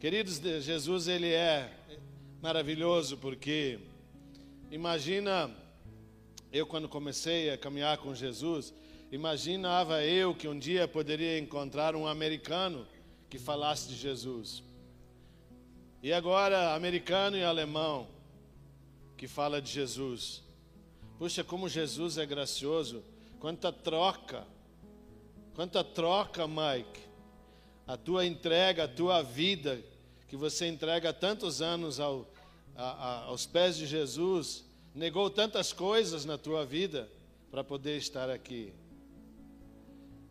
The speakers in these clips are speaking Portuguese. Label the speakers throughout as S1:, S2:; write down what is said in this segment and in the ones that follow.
S1: Queridos, Jesus ele é maravilhoso porque imagina eu quando comecei a caminhar com Jesus, imaginava eu que um dia poderia encontrar um americano que falasse de Jesus. E agora, americano e alemão que fala de Jesus. Puxa, como Jesus é gracioso. Quanta troca. Quanta troca, Mike. A tua entrega, a tua vida, que você entrega tantos anos ao, a, a, aos pés de Jesus, negou tantas coisas na tua vida para poder estar aqui.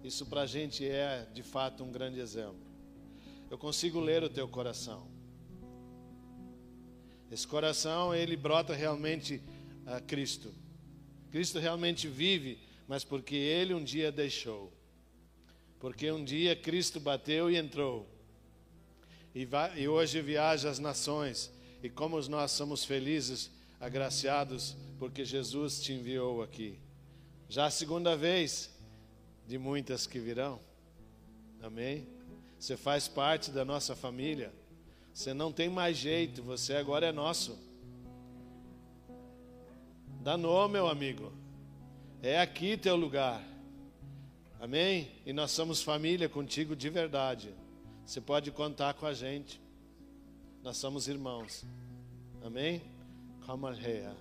S1: Isso para a gente é de fato um grande exemplo. Eu consigo ler o teu coração. Esse coração, ele brota realmente a Cristo. Cristo realmente vive, mas porque ele um dia deixou. Porque um dia Cristo bateu e entrou. E, vai, e hoje viaja as nações. E como nós somos felizes agraciados porque Jesus te enviou aqui. Já a segunda vez de muitas que virão. Amém? Você faz parte da nossa família. Você não tem mais jeito, você agora é nosso. Danou, meu amigo. É aqui teu lugar. Amém? E nós somos família contigo de verdade. Você pode contar com a gente. Nós somos irmãos. Amém? Come here.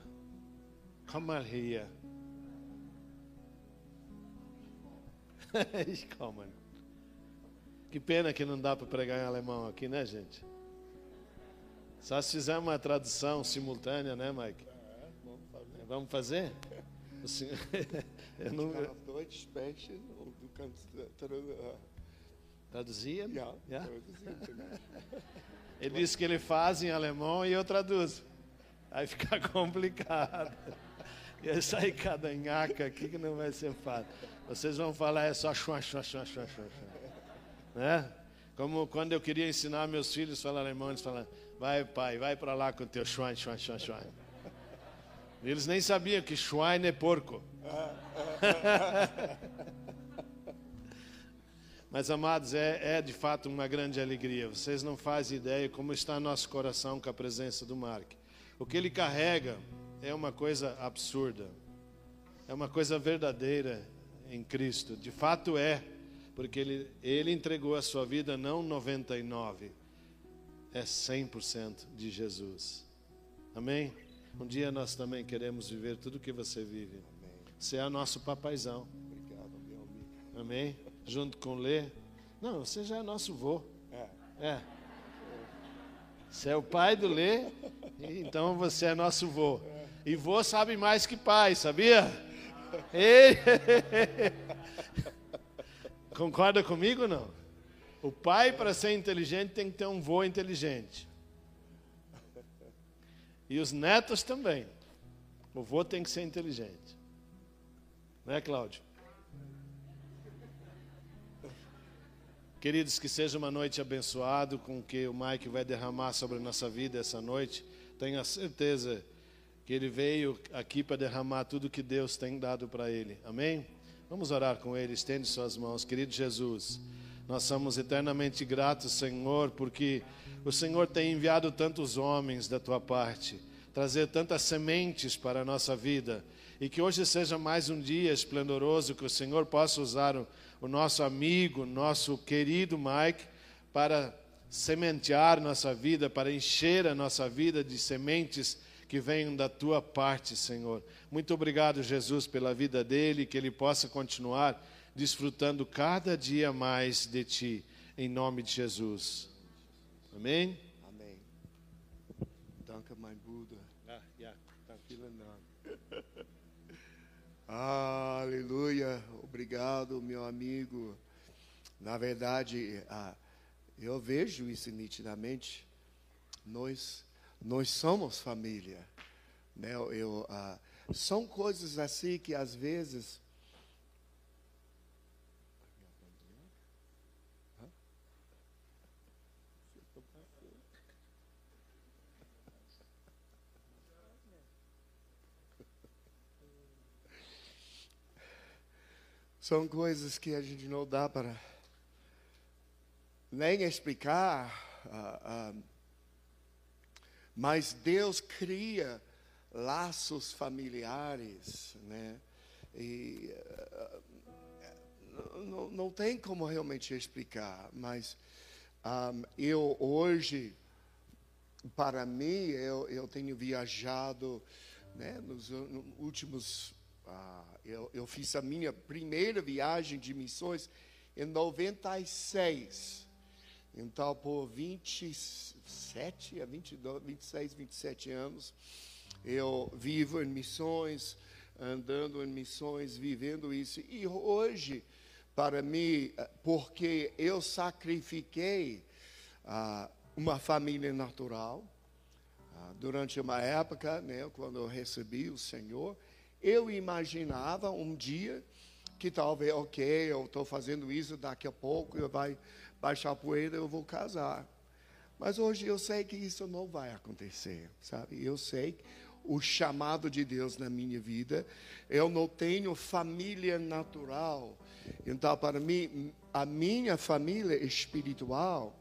S1: Come. Que pena que não dá para pregar em alemão aqui, né, gente? Só se fizer uma tradução simultânea, né, Mike? É, vamos fazer. Vamos fazer?
S2: eu não...
S1: Traduzir?
S2: Ja,
S1: yeah? Ele disse que ele faz em alemão e eu traduzo. Aí fica complicado. E aí sai cada nhaca aqui que não vai ser fácil. Vocês vão falar é só chua, chua, chua, chua, chua. Né? Como quando eu queria ensinar meus filhos a falar alemão, eles falavam, vai pai, vai para lá com o teu schwein, schwein, schwein, schwein. Eles nem sabiam que schwein é porco. Mas, amados, é, é, de fato uma grande alegria. Vocês não fazem ideia como está nosso coração com a presença do Mark. O que ele carrega é uma coisa absurda, é uma coisa verdadeira em Cristo. De fato é, porque ele, ele entregou a sua vida não 99, é 100% de Jesus. Amém? Um dia nós também queremos viver tudo que você vive. Amém. Você é nosso papaizão.
S2: Obrigado, meu amigo.
S1: Amém? Junto com o Lê. Não, você já é nosso vô.
S2: É.
S1: É. Você é o pai do Lê, então você é nosso vô. E vô sabe mais que pai, sabia? Ei. Concorda comigo ou não? O pai, para ser inteligente, tem que ter um vô inteligente. E os netos também. O vô tem que ser inteligente. Não é, Cláudio? Queridos, que seja uma noite abençoada com que o Mike vai derramar sobre a nossa vida essa noite. Tenha certeza que ele veio aqui para derramar tudo que Deus tem dado para ele. Amém? Vamos orar com ele. Estende suas mãos, querido Jesus. Nós somos eternamente gratos, Senhor, porque o Senhor tem enviado tantos homens da tua parte, trazer tantas sementes para a nossa vida, e que hoje seja mais um dia esplendoroso que o Senhor possa usar o o nosso amigo, nosso querido Mike, para sementear nossa vida, para encher a nossa vida de sementes que venham da tua parte, Senhor. Muito obrigado, Jesus, pela vida dele, que ele possa continuar desfrutando cada dia mais de ti, em nome de Jesus. Amém?
S2: Aleluia. Obrigado, meu amigo. Na verdade, eu vejo isso nitidamente. Nós, nós somos família. Né? Eu, são coisas assim que às vezes São coisas que a gente não dá para nem explicar, ah, ah, mas Deus cria laços familiares, né? E não, não tem como realmente explicar, mas um, eu hoje, para mim, eu, eu tenho viajado, né, nos, nos últimos, uh, eu, eu fiz a minha primeira viagem de missões em 96. Então, por 27 a 22, 26, 27 anos, eu vivo em missões, andando em missões, vivendo isso. E hoje, para mim, porque eu sacrifiquei ah, uma família natural, ah, durante uma época, né, quando eu recebi o Senhor, eu imaginava um dia que talvez, ok, eu estou fazendo isso, daqui a pouco eu vai baixar a poeira, eu vou casar. Mas hoje eu sei que isso não vai acontecer, sabe? Eu sei o chamado de Deus na minha vida. Eu não tenho família natural. Então, para mim, a minha família espiritual,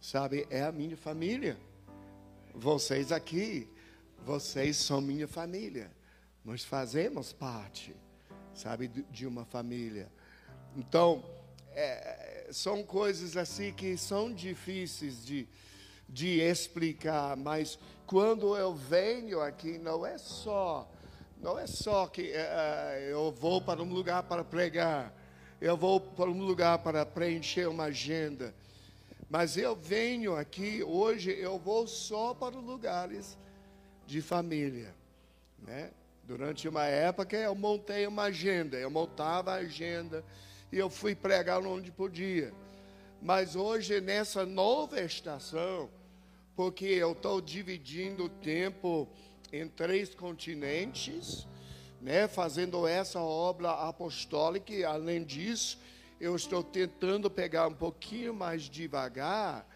S2: sabe, é a minha família. Vocês aqui, vocês são minha família. Nós fazemos parte sabe, de uma família. Então, é, são coisas assim que são difíceis de, de explicar, mas quando eu venho aqui, não é só, não é só que é, é eu vou para um lugar para pregar, eu vou para um lugar para preencher uma agenda, mas eu venho aqui, hoje eu vou só para lugares de família, né? Durante uma época eu montei uma agenda, eu montava a agenda e eu fui pregar onde podia. Mas hoje, nessa nova estação, porque eu estou dividindo o tempo em três continentes, né, fazendo essa obra apostólica, e além disso, eu estou tentando pegar um pouquinho mais devagar,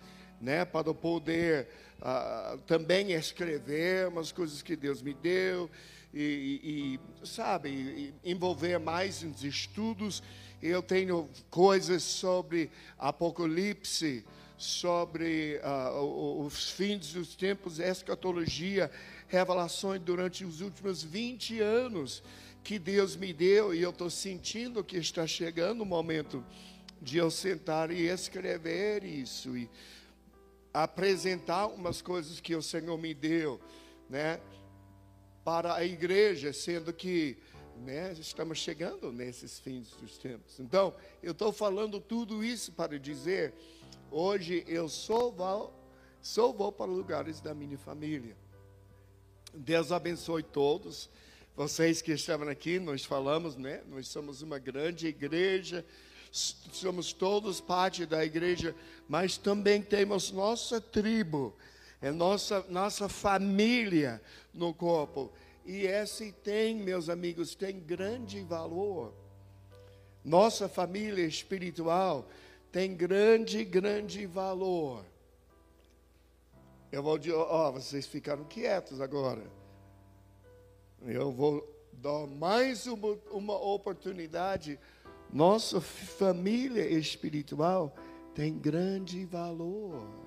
S2: né, para poder uh, também escrever umas coisas que Deus me deu e, e sabe, envolver mais nos estudos. Eu tenho coisas sobre Apocalipse, sobre uh, os fins dos tempos, escatologia, revelações durante os últimos 20 anos que Deus me deu, e eu estou sentindo que está chegando o momento de eu sentar e escrever isso, e apresentar umas coisas que o Senhor me deu, né? Para a igreja, sendo que né, estamos chegando nesses fins dos tempos. Então, eu estou falando tudo isso para dizer: hoje eu só vou, só vou para lugares da minha família. Deus abençoe todos. Vocês que estavam aqui, nós falamos, né? Nós somos uma grande igreja, somos todos parte da igreja, mas também temos nossa tribo é nossa, nossa família no corpo. E esse tem, meus amigos, tem grande valor. Nossa família espiritual tem grande, grande valor. Eu vou dizer, ó, vocês ficaram quietos agora. Eu vou dar mais uma, uma oportunidade. Nossa família espiritual tem grande valor.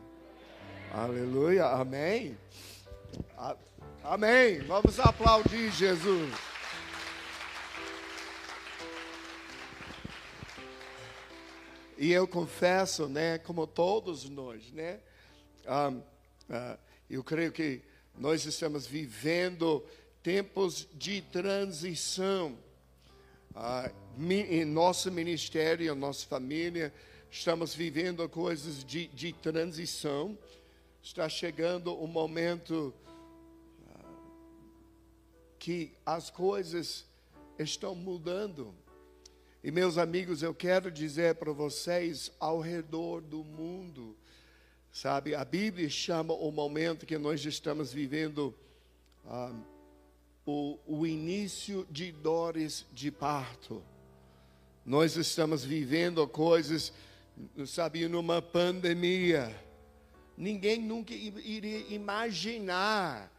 S2: Aleluia, amém. Amém. Vamos aplaudir Jesus. E eu confesso, né, como todos nós, né, um, uh, eu creio que nós estamos vivendo tempos de transição. Uh, em nosso ministério, nossa família, estamos vivendo coisas de, de transição está chegando o um momento ah, que as coisas estão mudando. E meus amigos, eu quero dizer para vocês, ao redor do mundo, sabe, a Bíblia chama o momento que nós estamos vivendo ah, o, o início de dores de parto. Nós estamos vivendo coisas, sabe, numa pandemia Ninguém nunca iria imaginar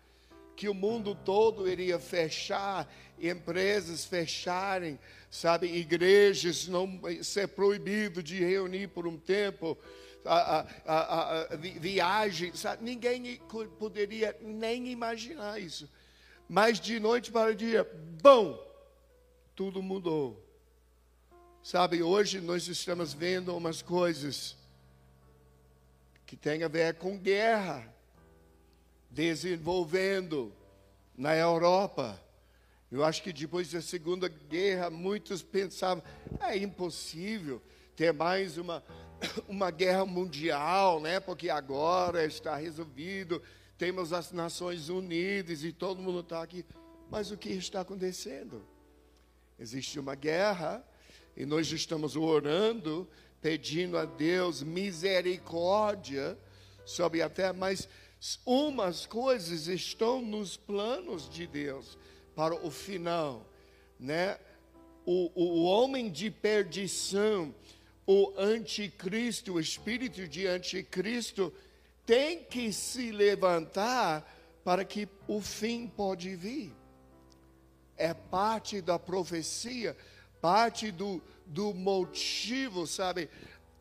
S2: que o mundo todo iria fechar, empresas fecharem, sabe, igrejas não ser proibido de reunir por um tempo, a, a, a, viagem, sabe? ninguém poderia nem imaginar isso. Mas de noite para o dia, bom, tudo mudou. Sabe, hoje nós estamos vendo umas coisas que têm a ver com guerra, desenvolvendo na Europa. Eu acho que depois da Segunda Guerra, muitos pensavam: é impossível ter mais uma, uma guerra mundial, né? porque agora está resolvido, temos as Nações Unidas e todo mundo está aqui. Mas o que está acontecendo? Existe uma guerra e nós estamos orando, pedindo a Deus misericórdia sobre a terra, mas umas coisas estão nos planos de Deus para o final, né? O, o, homem de perdição, o anticristo, o espírito de anticristo, tem que se levantar para que o fim pode vir. É parte da profecia parte do, do motivo, sabe?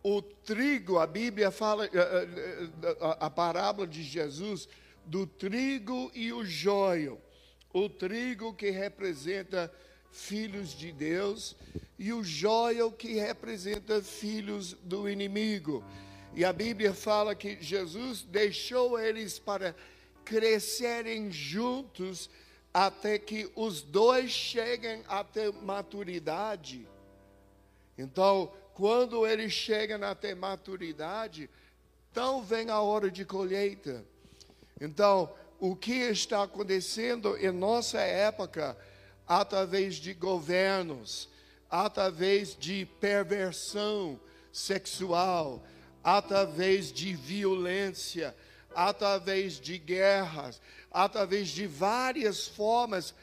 S2: O trigo, a Bíblia fala, a, eh, eh, eh, a parábola de Jesus, do trigo e o joio. O trigo que representa filhos de Deus e o joio que representa filhos do inimigo. E a Bíblia fala que Jesus deixou eles para crescerem juntos até que os dois cheguem até maturidade. Então, quando eles chegam até maturidade, então vem a hora de colheita. Então, o que está acontecendo em nossa época, através de governos, através de perversão sexual, através de violência, através de guerras, através de várias formas,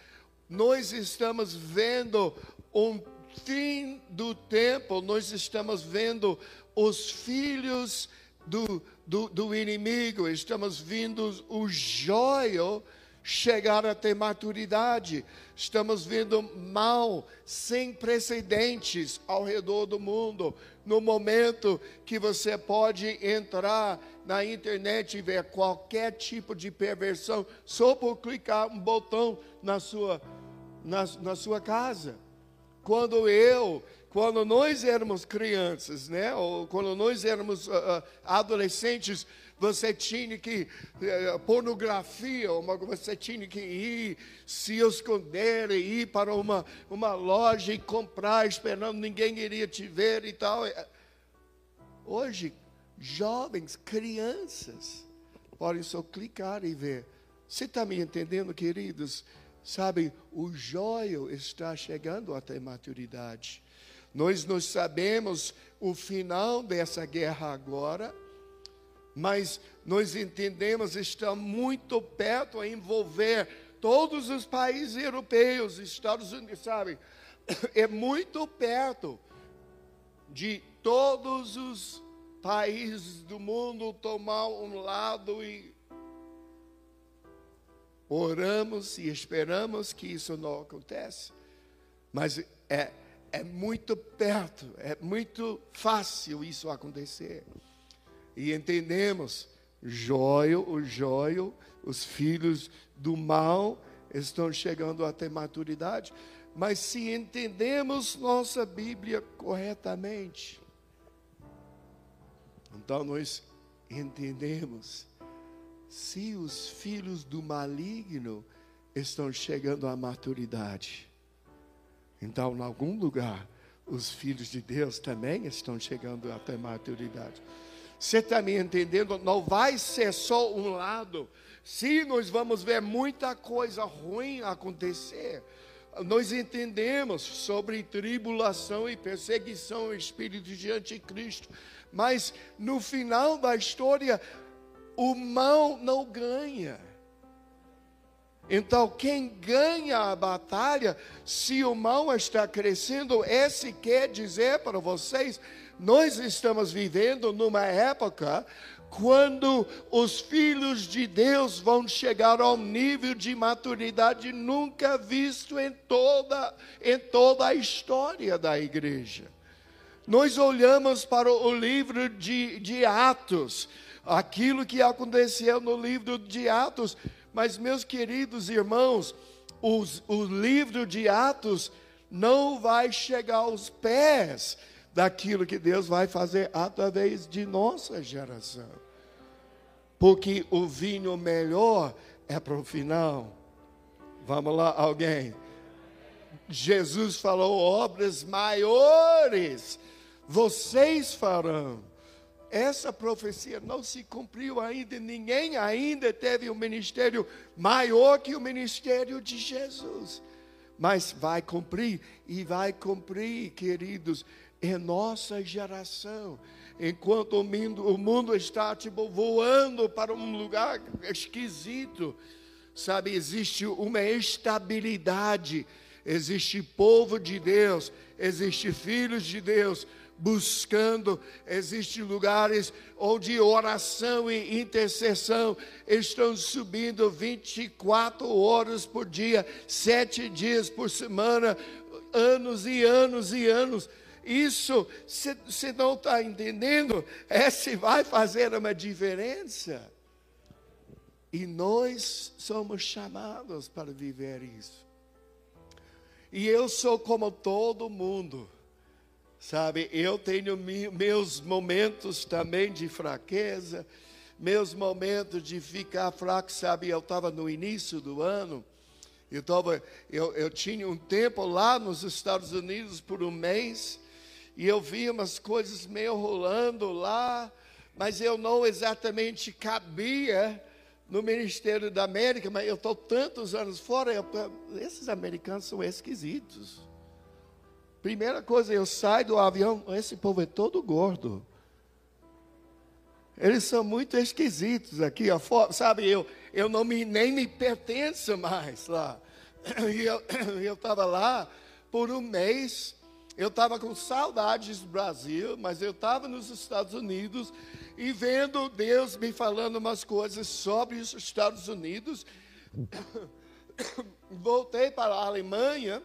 S2: nós estamos vendo um fim do tempo, nós estamos vendo os filhos do, do, do inimigo, estamos vendo o joio chegar até maturidade. Estamos vendo mal sem precedentes ao redor do mundo. No momento que você pode entrar na internet e ver qualquer tipo de perversão só por clicar um botão na sua, na, na sua casa. Quando eu, quando nós éramos crianças, né, ou quando nós éramos uh, adolescentes, você tinha que, uh, pornografia, uma, você tinha que ir, se esconder e ir para uma, uma loja e comprar, esperando ninguém iria te ver e tal. Hoje, jovens, crianças, podem só clicar e ver. Você está me entendendo, queridos? Sabe, o joio está chegando até maturidade. Nós não sabemos o final dessa guerra agora, mas nós entendemos está muito perto a envolver todos os países europeus, Estados Unidos, sabe? É muito perto de todos os países do mundo tomar um lado e oramos e esperamos que isso não aconteça. Mas é, é muito perto, é muito fácil isso acontecer. E entendemos, joio, o joio, os filhos do mal estão chegando até maturidade. Mas se entendemos nossa Bíblia corretamente, então nós entendemos se os filhos do maligno estão chegando à maturidade. Então, em algum lugar, os filhos de Deus também estão chegando até maturidade. Você está me entendendo? Não vai ser só um lado. Se nós vamos ver muita coisa ruim acontecer, nós entendemos sobre tribulação e perseguição, espírito de anticristo, mas no final da história, o mal não ganha. Então, quem ganha a batalha, se o mal está crescendo, esse quer dizer para vocês, nós estamos vivendo numa época quando os filhos de Deus vão chegar ao nível de maturidade nunca visto em toda, em toda a história da igreja. Nós olhamos para o livro de, de Atos, aquilo que aconteceu no livro de Atos, mas, meus queridos irmãos, os, o livro de Atos não vai chegar aos pés daquilo que Deus vai fazer através de nossa geração. Porque o vinho melhor é para o final. Vamos lá, alguém. Jesus falou: obras maiores vocês farão essa profecia não se cumpriu ainda, ninguém ainda teve um ministério maior que o ministério de Jesus. Mas vai cumprir, e vai cumprir, queridos, em nossa geração. Enquanto o mundo, o mundo está tipo, voando para um lugar esquisito, sabe, existe uma estabilidade, existe povo de Deus, existe filhos de Deus buscando. Existem lugares onde oração e intercessão estão subindo 24 horas por dia, sete dias por semana, anos e anos e anos. Isso, você não está entendendo? É se vai fazer uma diferença. E nós somos chamados para viver isso. E eu sou como todo mundo. Sabe, eu tenho meus momentos também de fraqueza, meus momentos de ficar fraco, sabe? Eu estava no início do ano, eu, tava, eu, eu tinha um tempo lá nos Estados Unidos por um mês, e eu via umas coisas meio rolando lá, mas eu não exatamente cabia no Ministério da América, mas eu estou tantos anos fora, eu, esses americanos são esquisitos. Primeira coisa, eu saio do avião, esse povo é todo gordo. Eles são muito esquisitos aqui, sabe? Eu, eu não me, nem me pertenço mais lá. E eu estava lá por um mês. Eu estava com saudades do Brasil, mas eu estava nos Estados Unidos e vendo Deus me falando umas coisas sobre os Estados Unidos. Voltei para a Alemanha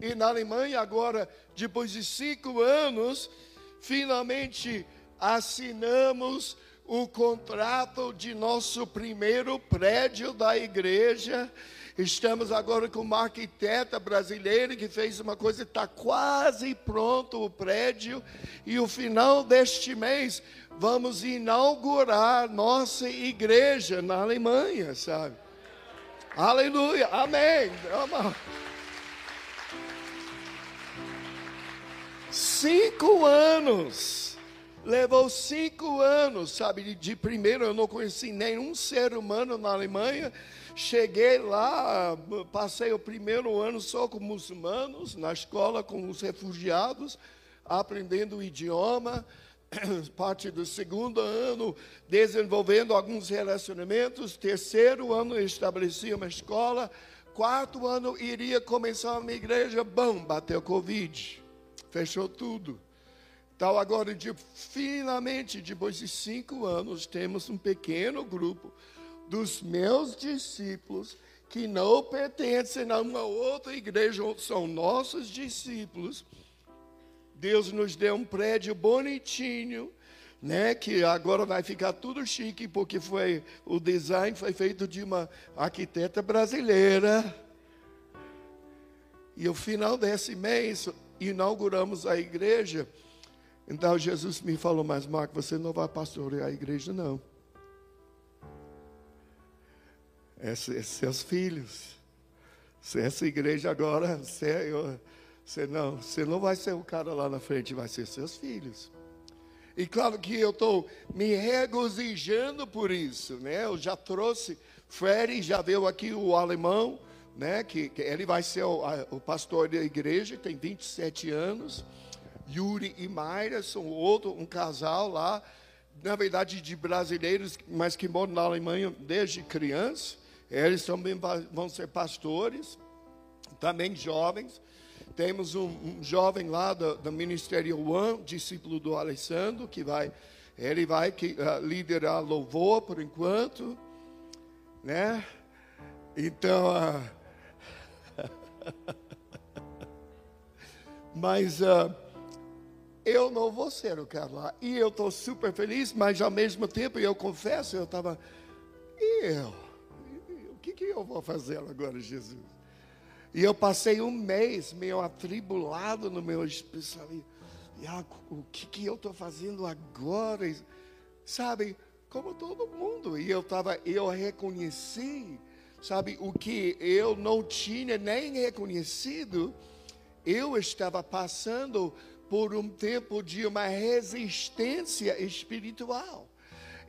S2: e na Alemanha, agora, depois de cinco anos, finalmente assinamos o contrato de nosso primeiro prédio da igreja. Estamos agora com uma arquiteta brasileira que fez uma coisa, está quase pronto o prédio. E o final deste mês vamos inaugurar nossa igreja na Alemanha, sabe? Aleluia, amém. Amém. Cinco anos. Levou cinco anos, sabe? De primeiro eu não conheci nenhum ser humano na Alemanha. Cheguei lá, passei o primeiro ano só com muçulmanos, na escola com os refugiados, aprendendo o idioma. Parte do segundo ano, desenvolvendo alguns relacionamentos. Terceiro ano, estabeleci uma escola. Quarto ano, iria começar uma igreja. Bom, bateu Covid fechou tudo. Então, agora, de, finalmente, depois de cinco anos, temos um pequeno grupo dos meus discípulos que não pertencem a uma outra igreja, são nossos discípulos. Deus nos deu um prédio bonitinho, né, que agora vai ficar tudo chique, porque foi o design foi feito de uma arquiteta brasileira. E o final desse mês, inauguramos a igreja. Então Jesus me falou, mas Marco, você não vai pastorear a igreja, não. É, é seus filhos. Essa igreja agora, você, você, não, você não vai ser o cara lá na frente, vai ser seus filhos. E claro que eu estou me regozijando por isso, né? Eu já trouxe, Freddy já veio aqui o alemão, né, que, que ele vai ser o, a, o, pastor da igreja, tem 27 anos. Yuri e Mayra são outro, um casal lá, na verdade de brasileiros, mas que moram na Alemanha desde criança. Eles também vão ser pastores, também jovens. Temos um, um jovem lá do, do Ministério One, discípulo do Alessandro, que vai Ele vai que, uh, liderar louvor por enquanto, né? Então, uh, mas uh, eu não vou ser o cara lá. E eu estou super feliz, mas ao mesmo tempo, eu confesso, eu estava, e eu? O que, que eu vou fazer agora, Jesus? E eu passei um mês meio atribulado no meu espírito. O que, que eu estou fazendo agora? Sabe, como todo mundo. E eu estava, eu reconheci, sabe, o que eu não tinha nem reconhecido. Eu estava passando por um tempo de uma resistência espiritual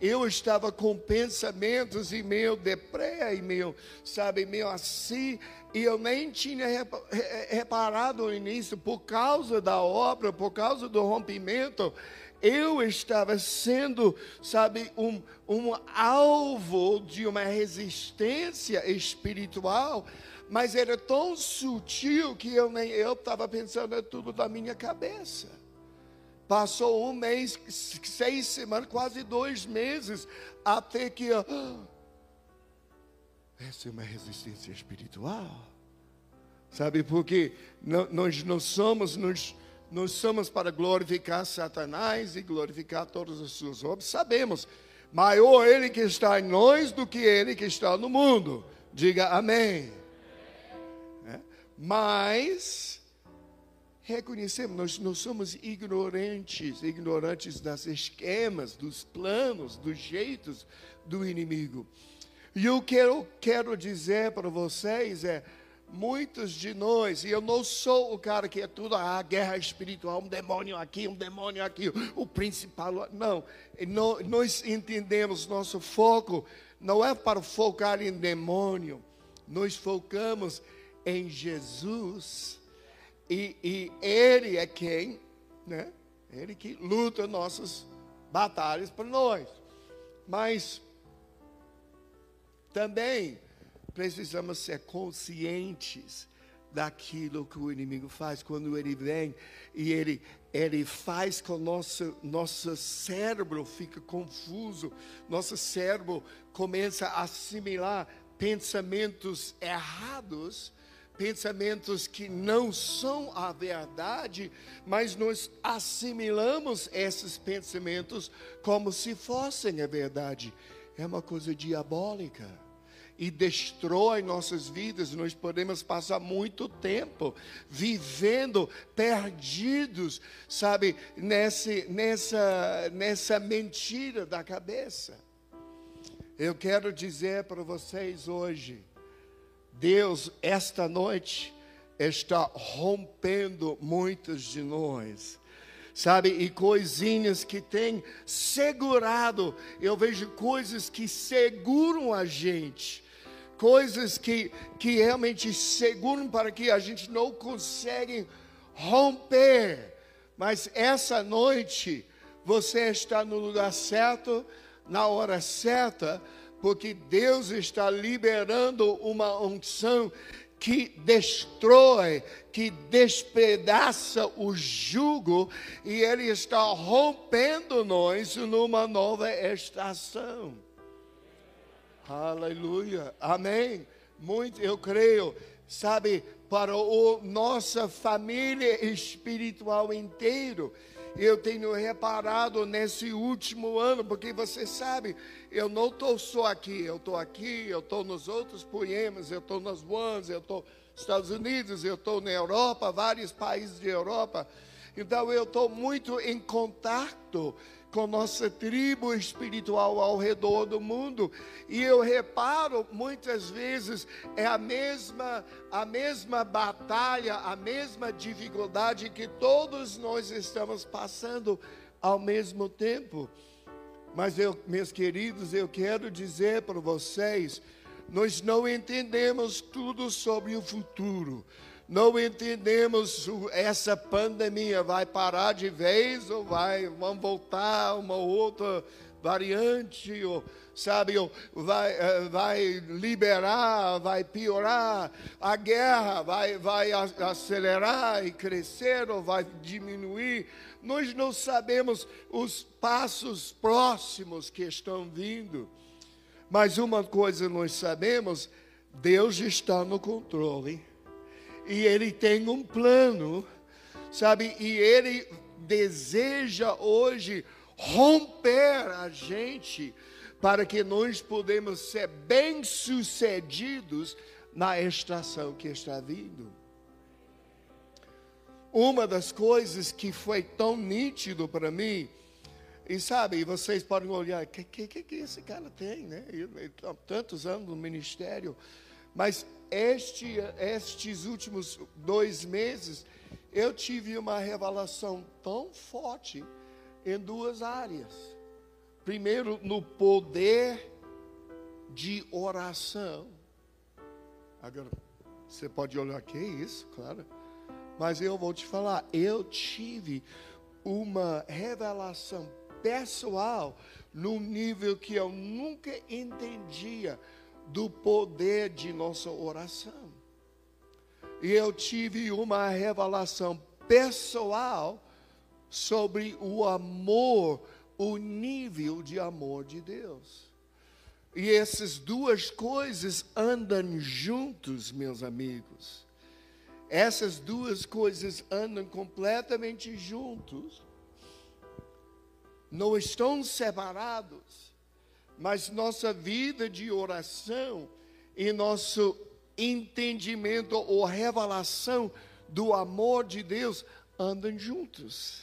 S2: eu estava com pensamentos e meio deprê, e meio, sabe, meio assim, e eu nem tinha reparado no início, por causa da obra, por causa do rompimento, eu estava sendo, sabe, um, um alvo de uma resistência espiritual, mas era tão sutil que eu nem eu estava pensando é tudo da minha cabeça. Passou um mês, seis semanas, quase dois meses, até que. Ah, essa é uma resistência espiritual. Sabe, porque nós não somos, nós, nós somos para glorificar Satanás e glorificar todas as suas obras. Sabemos, maior ele que está em nós do que ele que está no mundo. Diga amém. É? Mas reconhecemos, nós não somos ignorantes, ignorantes das esquemas, dos planos, dos jeitos do inimigo. E eu quero, quero dizer para vocês é, muitos de nós, e eu não sou o cara que é tudo a ah, guerra espiritual, um demônio aqui, um demônio aqui, o principal, não, nós entendemos nosso foco não é para focar em demônio, nós focamos em Jesus e, e Ele é quem, né? Ele que luta nossas batalhas para nós. Mas também precisamos ser conscientes daquilo que o inimigo faz quando ele vem e ele ele faz com nosso nosso cérebro fica confuso, nosso cérebro começa a assimilar pensamentos errados pensamentos que não são a verdade, mas nós assimilamos esses pensamentos como se fossem a verdade. É uma coisa diabólica e destrói nossas vidas. Nós podemos passar muito tempo vivendo perdidos, sabe, nessa, nessa, nessa mentira da cabeça. Eu quero dizer para vocês hoje, Deus, esta noite, está rompendo muitos de nós. Sabe, e coisinhas que tem segurado, eu vejo coisas que seguram a gente, coisas que, que realmente seguram para que a gente não consegue romper. Mas essa noite, você está no lugar certo, na hora certa, porque Deus está liberando uma unção que destrói, que despedaça o jugo, e Ele está rompendo nós numa nova estação. Aleluia, amém. Muito, eu creio, sabe, para a nossa família espiritual inteiro eu tenho reparado nesse último ano, porque você sabe, eu não estou só aqui, eu estou aqui, eu estou nos outros poemas, eu estou nas ones, eu estou nos Estados Unidos, eu estou na Europa, vários países de Europa. Então eu estou muito em contato com nossa tribo espiritual ao redor do mundo. E eu reparo muitas vezes é a mesma a mesma batalha, a mesma dificuldade que todos nós estamos passando ao mesmo tempo. Mas eu, meus queridos, eu quero dizer para vocês, nós não entendemos tudo sobre o futuro não entendemos essa pandemia vai parar de vez ou vai vamos voltar uma outra variante, ou, sabe, ou vai, eh, vai liberar, vai piorar, a guerra vai, vai acelerar e crescer ou vai diminuir. Nós não sabemos os passos próximos que estão vindo. Mas uma coisa nós sabemos: Deus está no controle. E Ele tem um plano, sabe? E Ele deseja hoje romper a gente para que nós podemos ser bem-sucedidos na estação que está vindo. Uma das coisas que foi tão nítido para mim e sabe, vocês podem olhar, o que, que, que esse cara tem, né? Tantos anos no ministério. Mas este, estes últimos dois meses, eu tive uma revelação tão forte em duas áreas. Primeiro, no poder de oração. Agora, você pode olhar, que é isso, claro. Mas eu vou te falar, eu tive uma revelação pessoal, num nível que eu nunca entendia do poder de nossa oração. E eu tive uma revelação pessoal sobre o amor, o nível de amor de Deus. E essas duas coisas andam juntos, meus amigos. Essas duas coisas andam completamente juntos não estão separados, mas nossa vida de oração e nosso entendimento ou revelação do amor de Deus andam juntos.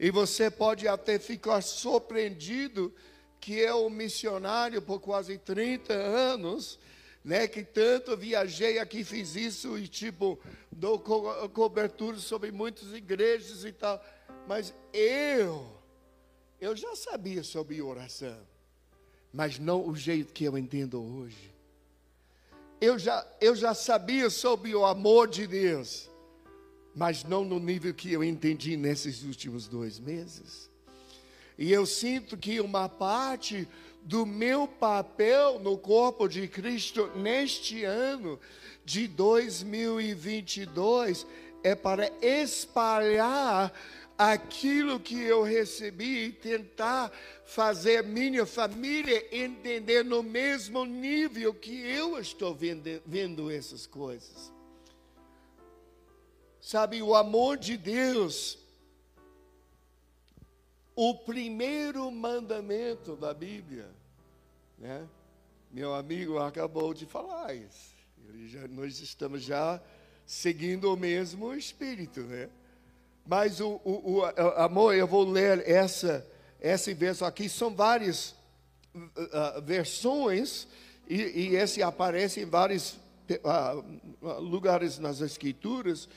S2: E você pode até ficar surpreendido que eu, missionário por quase 30 anos, né, que tanto viajei aqui, fiz isso e tipo, dou co cobertura sobre muitas igrejas e tal, mas eu eu já sabia sobre oração, mas não o jeito que eu entendo hoje. Eu já, eu já sabia sobre o amor de Deus, mas não no nível que eu entendi nesses últimos dois meses. E eu sinto que uma parte do meu papel no corpo de Cristo neste ano de 2022 é para espalhar aquilo que eu recebi e tentar fazer minha família entender no mesmo nível que eu estou vendo, vendo essas coisas. Sabe, o amor de Deus, o primeiro mandamento da Bíblia, né? Meu amigo acabou de falar isso. Já, nós estamos já seguindo o mesmo espírito, né? Mas o, o, o, amor, eu vou ler essa, esse verso aqui, são várias uh, versões, e, e, esse aparece em vários uh, lugares nas Escrituras,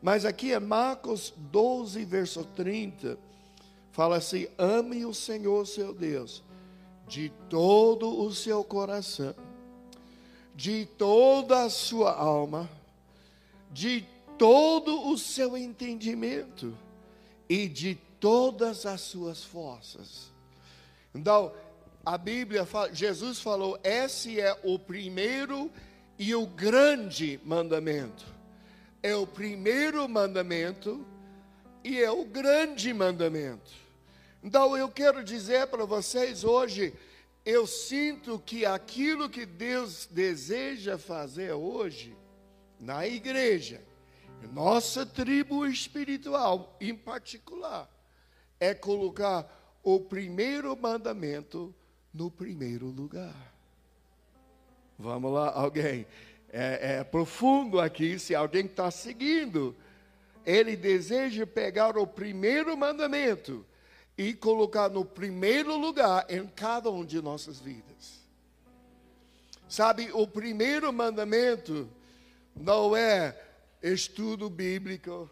S2: mas aqui é Marcos 12, verso 30, fala assim: ame o Senhor seu Deus de todo o seu coração, de toda a sua alma, de todo o seu entendimento e de todas as suas forças. Então, a Bíblia fala, Jesus falou: esse é o primeiro e o grande mandamento. É o primeiro mandamento e é o grande mandamento. Então, eu quero dizer para vocês hoje, eu sinto que aquilo que Deus deseja fazer hoje, na igreja, nossa tribo espiritual, em particular, é colocar o primeiro mandamento no primeiro lugar. Vamos lá, alguém. É, é profundo aqui, se alguém está seguindo. Ele deseja pegar o primeiro mandamento e colocar no primeiro lugar em cada um de nossas vidas. Sabe, o primeiro mandamento não é estudo bíblico.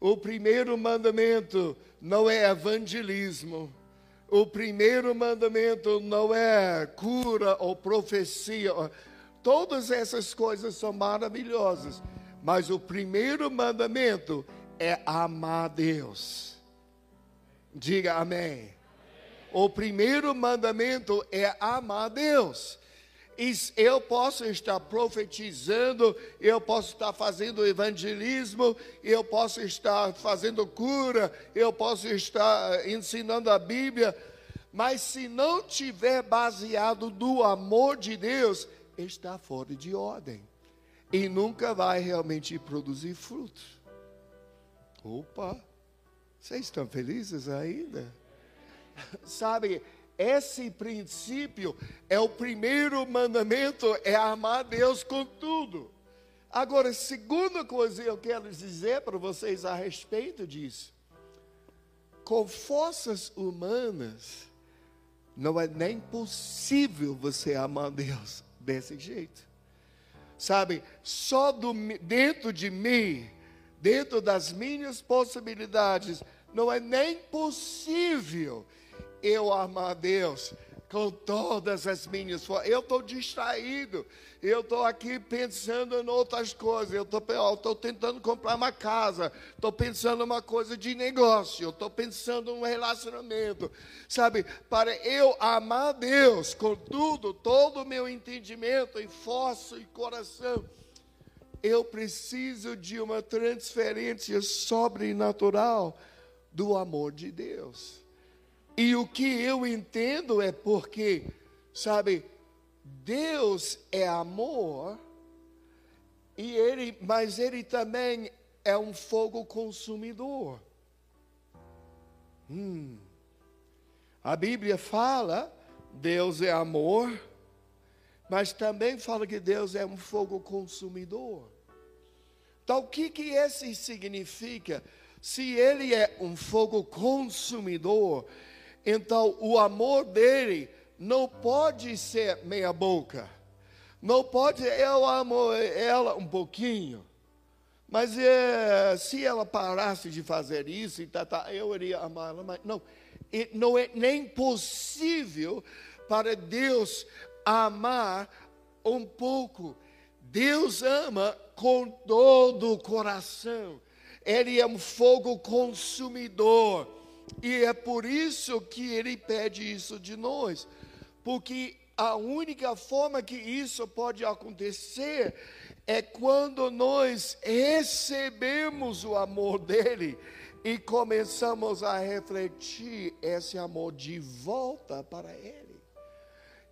S2: O primeiro mandamento não é evangelismo. O primeiro mandamento não é cura ou profecia. Todas essas coisas são maravilhosas. Mas o primeiro mandamento é amar Deus. Diga amém. O primeiro mandamento é amar Deus. Eu posso estar profetizando, eu posso estar fazendo evangelismo, eu posso estar fazendo cura, eu posso estar ensinando a Bíblia, mas se não tiver baseado no amor de Deus, está fora de ordem e nunca vai realmente produzir frutos. Opa, vocês estão felizes ainda? Sabe, esse princípio é o primeiro mandamento, é amar Deus com tudo. Agora, segunda coisa que eu quero dizer para vocês a respeito disso. Com forças humanas, não é nem possível você amar Deus desse jeito. Sabe, só do, dentro de mim, dentro das minhas possibilidades, não é nem possível eu amar a Deus com todas as minhas forças. Eu estou distraído. Eu estou aqui pensando em outras coisas. Eu estou tentando comprar uma casa. Estou pensando em uma coisa de negócio. Estou pensando em um relacionamento. Sabe, para eu amar a Deus com tudo, todo o meu entendimento em força e coração, eu preciso de uma transferência sobrenatural do amor de Deus. E o que eu entendo é porque, sabe, Deus é amor, e ele, mas ele também é um fogo consumidor. Hum. A Bíblia fala, Deus é amor, mas também fala que Deus é um fogo consumidor. Então, o que, que esse significa? Se ele é um fogo consumidor, então, o amor dele não pode ser meia boca. Não pode, eu amo ela um pouquinho. Mas é, se ela parasse de fazer isso, e tá, tá, eu iria amá-la. Mas não, não é nem possível para Deus amar um pouco. Deus ama com todo o coração. Ele é um fogo consumidor. E é por isso que ele pede isso de nós, porque a única forma que isso pode acontecer é quando nós recebemos o amor dele e começamos a refletir esse amor de volta para ele.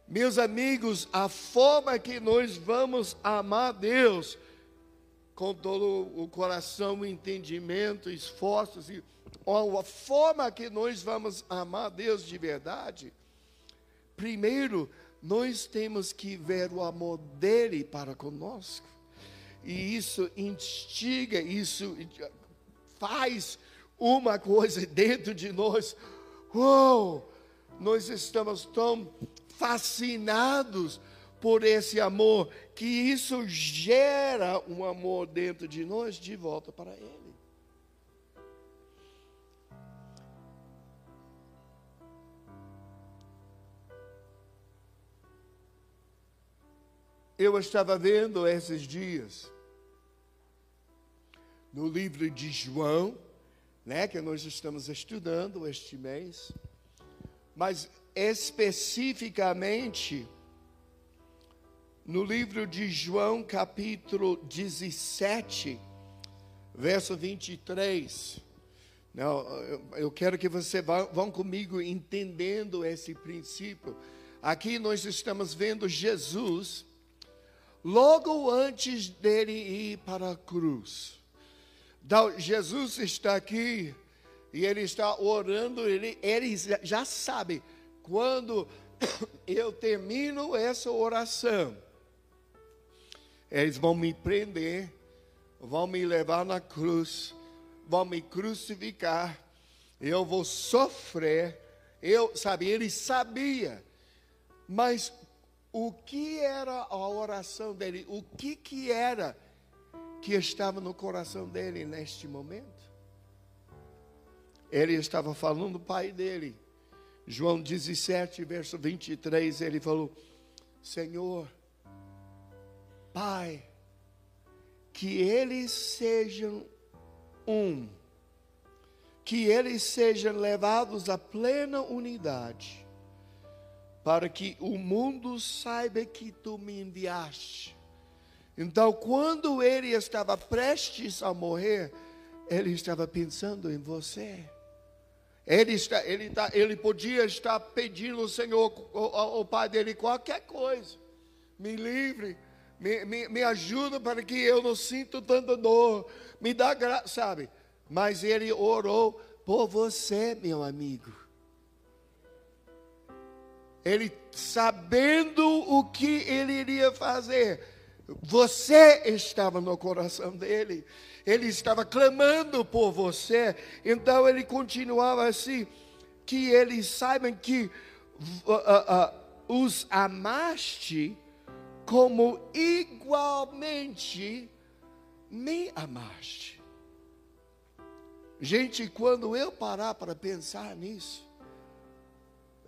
S2: Meus amigos, a forma que nós vamos amar Deus com todo o coração, o entendimento, esforços e a forma que nós vamos amar Deus de verdade, primeiro nós temos que ver o amor dele para conosco. E isso instiga, isso faz uma coisa dentro de nós. Uou! Nós estamos tão fascinados por esse amor que isso gera um amor dentro de nós de volta para ele. Eu estava vendo esses dias no livro de João, né, que nós estamos estudando este mês, mas especificamente no livro de João, capítulo 17, verso 23. Não, eu quero que você vá, vão comigo entendendo esse princípio. Aqui nós estamos vendo Jesus logo antes dele ir para a cruz. Jesus está aqui e ele está orando, ele, ele já sabe quando eu termino essa oração, eles vão me prender, vão me levar na cruz, vão me crucificar, eu vou sofrer. Eu, sabe, ele sabia, mas o que era a oração dele, o que, que era que estava no coração dele neste momento. Ele estava falando do pai dele. João 17, verso 23, ele falou: Senhor, Pai, que eles sejam um, que eles sejam levados à plena unidade, para que o mundo saiba que tu me enviaste. Então, quando ele estava prestes a morrer, ele estava pensando em você. Ele, está, ele, está, ele podia estar pedindo ao Senhor, ao, ao Pai dele, qualquer coisa. Me livre, me, me, me ajuda para que eu não sinta tanta dor. Me dá graça, sabe? Mas ele orou por você, meu amigo. Ele sabendo o que ele iria fazer, você estava no coração dele ele estava clamando por você. Então ele continuava assim: que eles saibam que uh, uh, uh, os amaste como igualmente me amaste. Gente, quando eu parar para pensar nisso,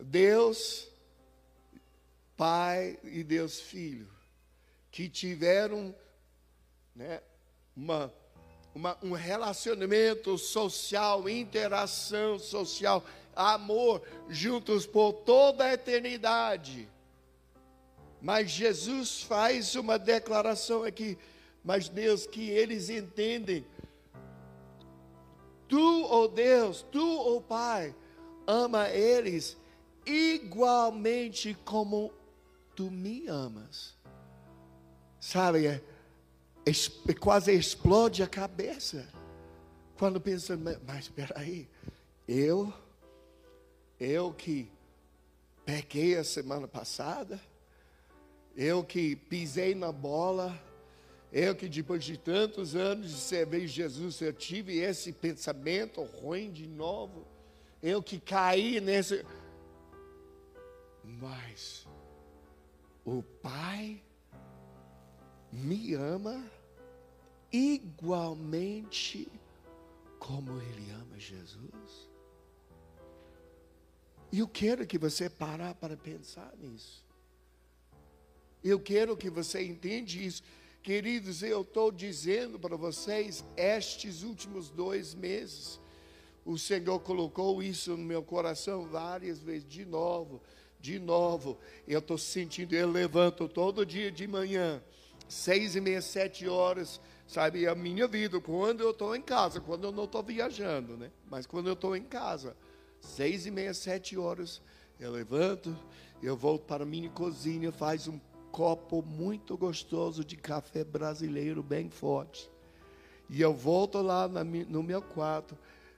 S2: Deus, Pai e Deus Filho, que tiveram né, uma uma, um relacionamento social, interação social, amor, juntos por toda a eternidade. Mas Jesus faz uma declaração aqui, mas Deus, que eles entendem. Tu, oh Deus, tu, oh Pai, ama eles igualmente como tu me amas. Sabe, é quase explode a cabeça. Quando pensa, mas espera aí, eu, eu que peguei a semana passada, eu que pisei na bola, eu que depois de tantos anos de servir Jesus, eu tive esse pensamento ruim de novo, eu que caí nesse. Mas o Pai me ama igualmente como Ele ama Jesus. E eu quero que você parar para pensar nisso. Eu quero que você entende isso. Queridos, eu estou dizendo para vocês, estes últimos dois meses, o Senhor colocou isso no meu coração várias vezes, de novo, de novo. Eu estou sentindo, eu levanto todo dia de manhã seis e meia, sete horas, sabe? A minha vida, quando eu estou em casa, quando eu não estou viajando, né? Mas quando eu estou em casa, seis e meia, sete horas, eu levanto, eu volto para a minha cozinha, faz um copo muito gostoso de café brasileiro, bem forte. E eu volto lá no meu quarto,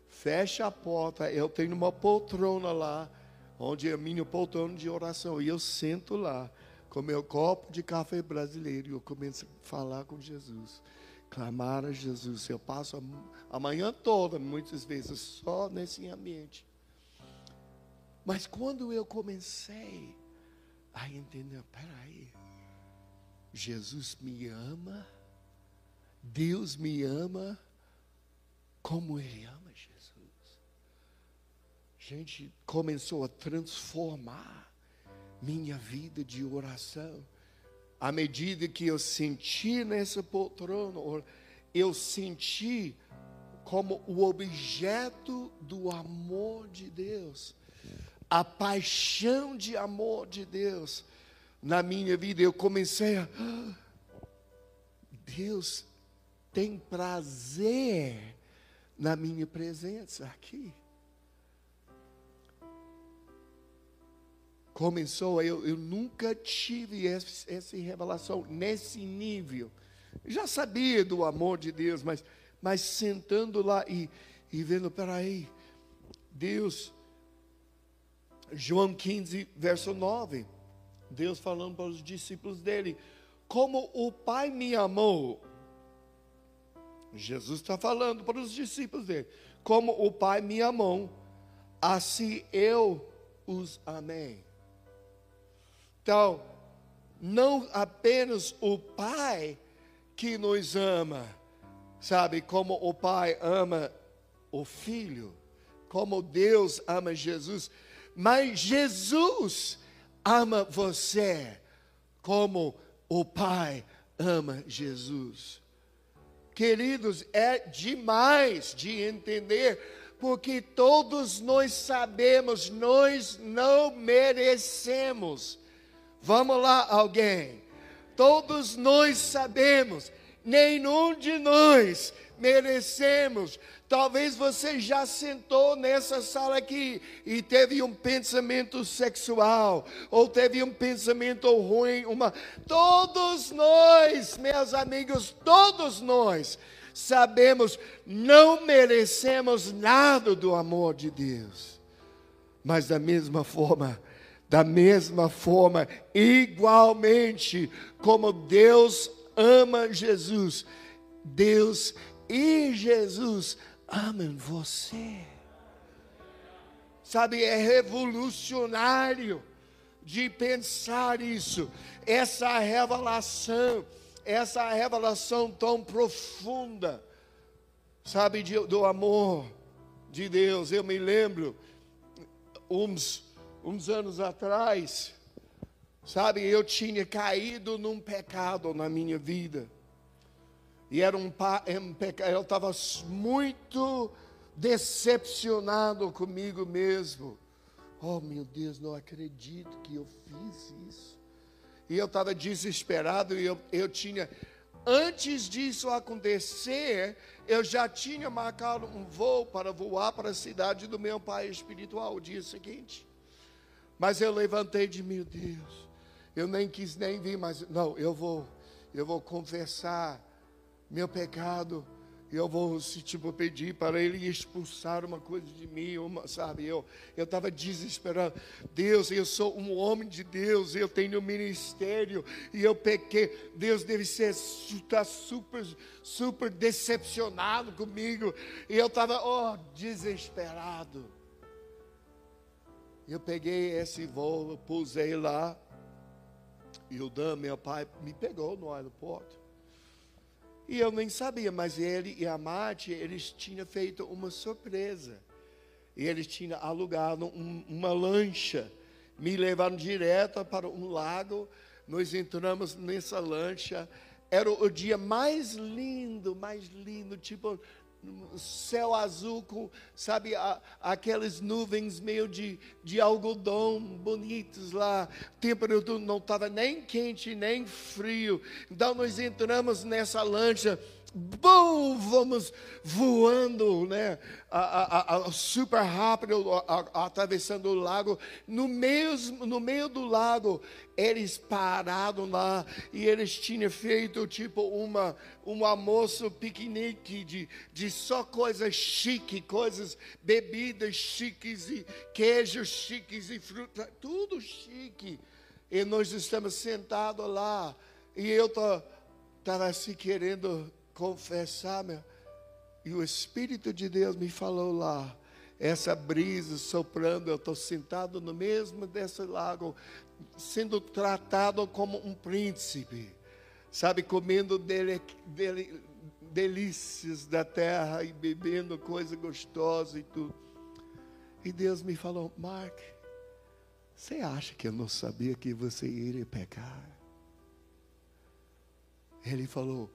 S2: fecho a porta, eu tenho uma poltrona lá, onde é minha poltrona de oração, e eu sento lá com meu copo de café brasileiro e eu começo a falar com Jesus, clamar a Jesus. Eu passo a, a manhã toda, muitas vezes, só nesse ambiente. Mas quando eu comecei a entender, peraí, Jesus me ama, Deus me ama, como Ele ama Jesus. Gente, começou a transformar minha vida de oração. À medida que eu senti nessa poltrona, eu senti como o objeto do amor de Deus, a paixão de amor de Deus na minha vida. Eu comecei a. Deus tem prazer na minha presença aqui. Começou, eu, eu nunca tive essa revelação nesse nível. Já sabia do amor de Deus, mas, mas sentando lá e, e vendo, peraí, Deus, João 15, verso 9, Deus falando para os discípulos dele, como o Pai me amou, Jesus está falando para os discípulos dele, como o Pai me amou, assim eu os amei. Então, não apenas o Pai que nos ama, sabe, como o Pai ama o Filho, como Deus ama Jesus, mas Jesus ama você, como o Pai ama Jesus. Queridos, é demais de entender, porque todos nós sabemos, nós não merecemos. Vamos lá, alguém. Todos nós sabemos, nenhum de nós merecemos. Talvez você já sentou nessa sala aqui e teve um pensamento sexual, ou teve um pensamento ruim, uma. Todos nós, meus amigos, todos nós sabemos, não merecemos nada do amor de Deus. Mas da mesma forma, da mesma forma, igualmente como Deus ama Jesus, Deus e Jesus amam você. Sabe, é revolucionário de pensar isso, essa revelação essa revelação tão profunda, sabe, de, do amor de Deus. Eu me lembro, uns, uns anos atrás, sabe, eu tinha caído num pecado na minha vida. E era um, um pecado, eu estava muito decepcionado comigo mesmo. Oh meu Deus, não acredito que eu fiz isso e eu estava desesperado e eu, eu tinha. Antes disso acontecer, eu já tinha marcado um voo para voar para a cidade do meu pai espiritual o dia seguinte. Mas eu levantei de meu Deus, eu nem quis nem vir, mas não, eu vou, eu vou confessar meu pecado eu vou, se tipo, pedir para ele expulsar uma coisa de mim, uma, sabe? Eu estava desesperado. Deus, eu sou um homem de Deus, eu tenho ministério e eu pequei. Deus deve ser tá super, super decepcionado comigo. E eu estava, oh, desesperado. Eu peguei esse voo, pusei lá. E o Dan, meu pai, me pegou no aeroporto. E eu nem sabia, mas ele e a Mate, eles tinham feito uma surpresa. E eles tinham alugado um, uma lancha. Me levaram direto para um lago. Nós entramos nessa lancha. Era o dia mais lindo, mais lindo. Tipo, céu azul com, sabe, a, aquelas nuvens meio de, de algodão bonitos lá. A temperatura não estava nem quente, nem frio. Então nós entramos nessa lancha bom, vamos voando, né? A, a, a, super rápido, atravessando o lago. No meio, no meio do lago, eles pararam lá e eles tinham feito tipo uma, um almoço piquenique de, de só coisas chiques, coisas, bebidas chiques e queijos chiques e fruta, tudo chique. E nós estamos sentados lá e eu estava assim querendo confessar, meu. E o Espírito de Deus me falou lá, essa brisa soprando, eu estou sentado no mesmo desse lago, sendo tratado como um príncipe, sabe, comendo dele, dele, delícias da terra e bebendo coisa gostosa e tudo. E Deus me falou, Mark, você acha que eu não sabia que você iria pecar? Ele falou,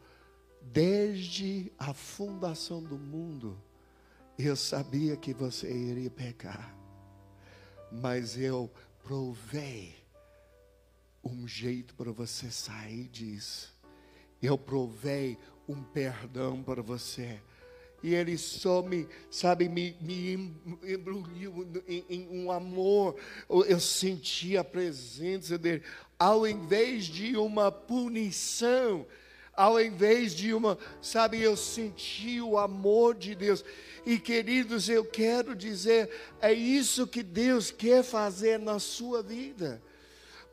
S2: Desde a fundação do mundo, eu sabia que você iria pecar, mas eu provei um jeito para você sair disso. Eu provei um perdão para você. E ele só me, sabe, me, me embrulhou em, em um amor. Eu senti a presença dele. Ao invés de uma punição, ao invés de uma, sabe, eu senti o amor de Deus. E queridos, eu quero dizer, é isso que Deus quer fazer na sua vida.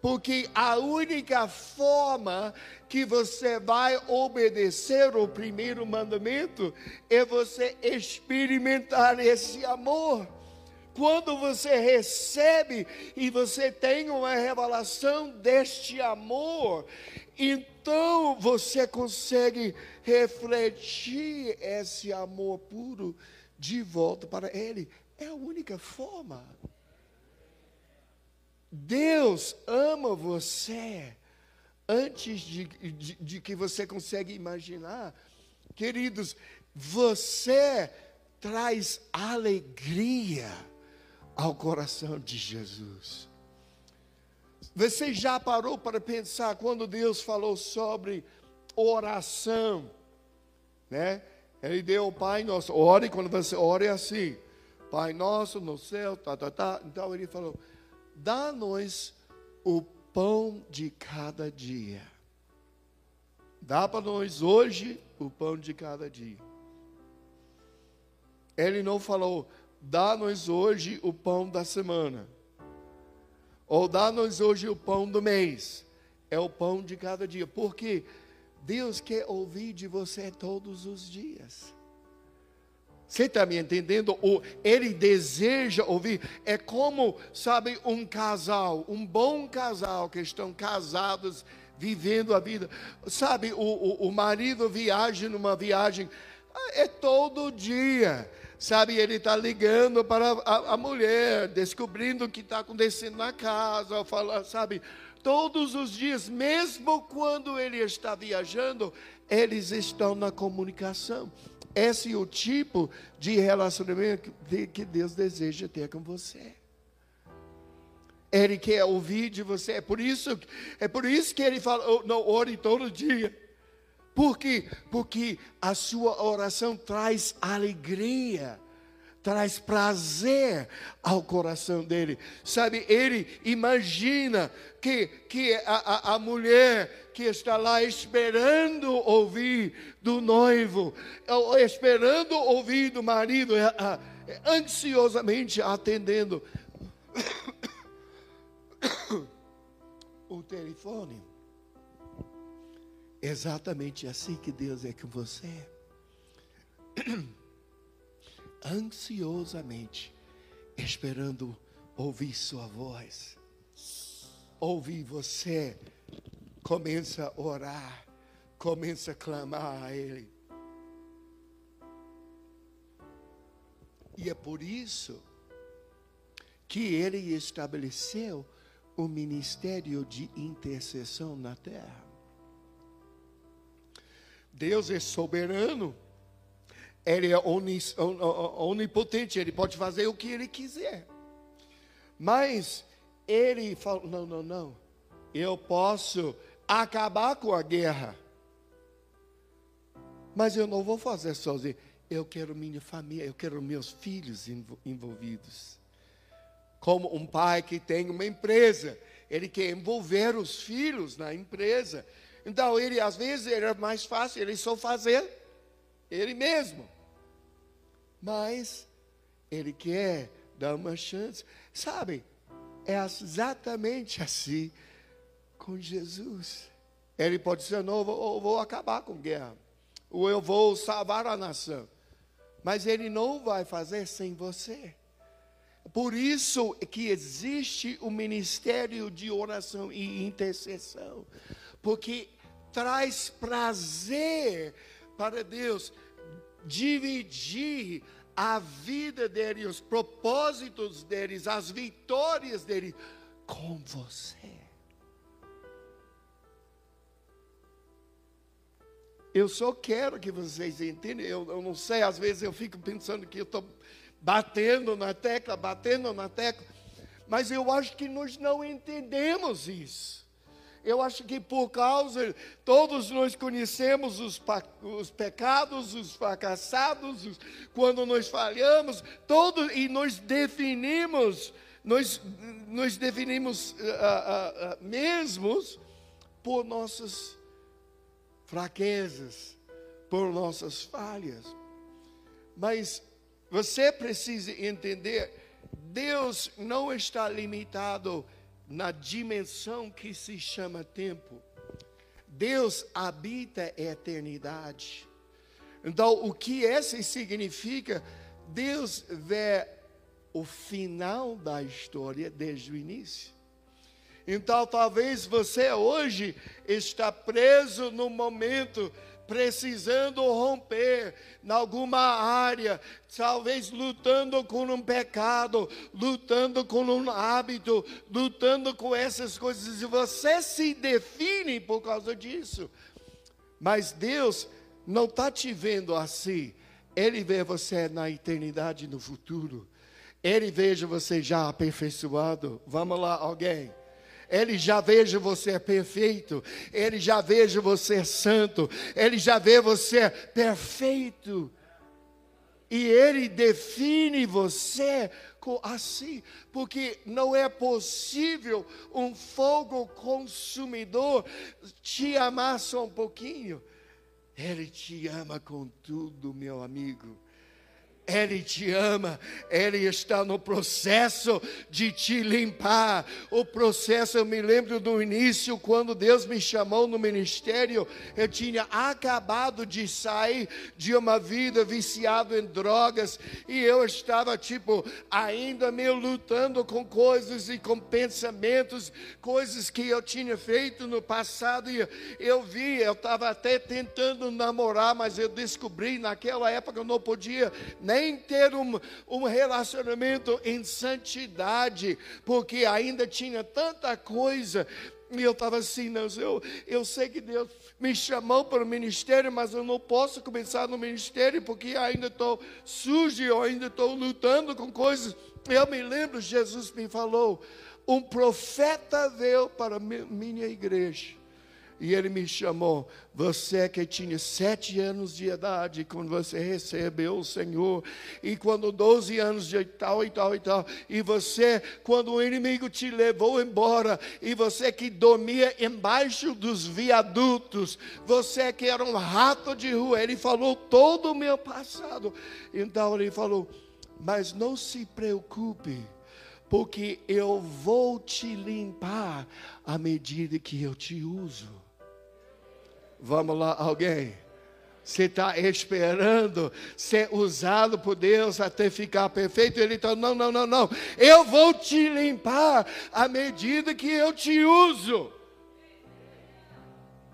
S2: Porque a única forma que você vai obedecer o primeiro mandamento é você experimentar esse amor quando você recebe e você tem uma revelação deste amor, então você consegue refletir esse amor puro de volta para Ele. É a única forma. Deus ama você antes de, de, de que você consiga imaginar. Queridos, você traz alegria ao coração de Jesus. Você já parou para pensar quando Deus falou sobre oração, né? Ele deu o Pai Nosso, ore quando você ore assim, Pai Nosso no céu, tá, tá, tá. Então ele falou, dá-nos o pão de cada dia. Dá para nós hoje o pão de cada dia. Ele não falou, dá-nos hoje o pão da semana. Ou dá-nos hoje o pão do mês. É o pão de cada dia. Porque Deus quer ouvir de você todos os dias. Você está me entendendo? Ele deseja ouvir. É como, sabe, um casal, um bom casal que estão casados, vivendo a vida. Sabe, o, o, o marido viaja numa viagem, é todo dia. Sabe, ele está ligando para a, a, mulher, descobrindo o que está acontecendo na casa, fala, sabe, todos os dias, mesmo quando ele está viajando, eles estão na comunicação. Esse é o tipo de relacionamento que Deus deseja ter com você. Ele quer ouvir de você. É por isso, é por isso que ele fala, não ore todo dia. Por quê? Porque a sua oração traz alegria traz prazer ao coração dele. Sabe, ele imagina que, que a, a, a, mulher que está lá esperando ouvir do noivo, esperando ouvir do marido, é, é, ansiosamente atendendo o telefone. Exatamente assim que Deus é com você. ansiosamente esperando ouvir sua voz. Ouvir você, começa a orar, começa a clamar a Ele. E é por isso que Ele estabeleceu o ministério de intercessão na terra. Deus é soberano ele é onipotente, ele pode fazer o que ele quiser. Mas ele fala: não, não, não. Eu posso acabar com a guerra. Mas eu não vou fazer sozinho. Eu quero minha família, eu quero meus filhos envolvidos. Como um pai que tem uma empresa, ele quer envolver os filhos na empresa. Então, ele às vezes era mais fácil ele só fazer ele mesmo mas Ele quer dar uma chance. Sabe, é exatamente assim com Jesus. Ele pode dizer, não, eu vou, eu vou acabar com guerra, ou eu vou salvar a nação. Mas Ele não vai fazer sem você. Por isso que existe o ministério de oração e intercessão, porque traz prazer para Deus dividir a vida deles, os propósitos deles, as vitórias deles com você. Eu só quero que vocês entendam. Eu, eu não sei, às vezes eu fico pensando que eu estou batendo na tecla, batendo na tecla, mas eu acho que nós não entendemos isso. Eu acho que por causa, todos nós conhecemos os, os pecados, os fracassados, os, quando nós falhamos, todos, e nós definimos, nós, nós definimos uh, uh, uh, mesmos por nossas fraquezas, por nossas falhas. Mas você precisa entender, Deus não está limitado a na dimensão que se chama tempo. Deus habita a eternidade. Então, o que esse significa? Deus vê o final da história desde o início. Então, talvez você hoje está preso no momento precisando romper em alguma área, talvez lutando com um pecado, lutando com um hábito, lutando com essas coisas, e você se define por causa disso. Mas Deus não está te vendo assim. Ele vê você na eternidade, no futuro. Ele veja você já aperfeiçoado. Vamos lá, alguém. Ele já veja você perfeito, ele já veja você santo, ele já vê você perfeito. E ele define você assim, porque não é possível um fogo consumidor te amar só um pouquinho. Ele te ama com tudo, meu amigo. Ele te ama, Ele está no processo de te limpar. O processo, eu me lembro do início, quando Deus me chamou no ministério, eu tinha acabado de sair de uma vida viciado em drogas e eu estava, tipo, ainda meio lutando com coisas e com pensamentos, coisas que eu tinha feito no passado. E eu vi, eu estava até tentando namorar, mas eu descobri naquela época eu não podia nem ter um, um relacionamento em santidade, porque ainda tinha tanta coisa e eu estava assim, não, eu, eu sei que Deus me chamou para o ministério, mas eu não posso começar no ministério porque ainda estou sujo, eu ainda estou lutando com coisas. Eu me lembro, Jesus me falou: um profeta veio para minha igreja e ele me chamou. Você que tinha sete anos de idade quando você recebeu o Senhor, e quando 12 anos de tal e tal e tal, e você, quando o inimigo te levou embora, e você que dormia embaixo dos viadutos, você que era um rato de rua, ele falou todo o meu passado. Então ele falou: Mas não se preocupe porque eu vou te limpar à medida que eu te uso. Vamos lá, alguém? Você está esperando ser usado por Deus até ficar perfeito? Ele está, não, não, não, não. Eu vou te limpar à medida que eu te uso.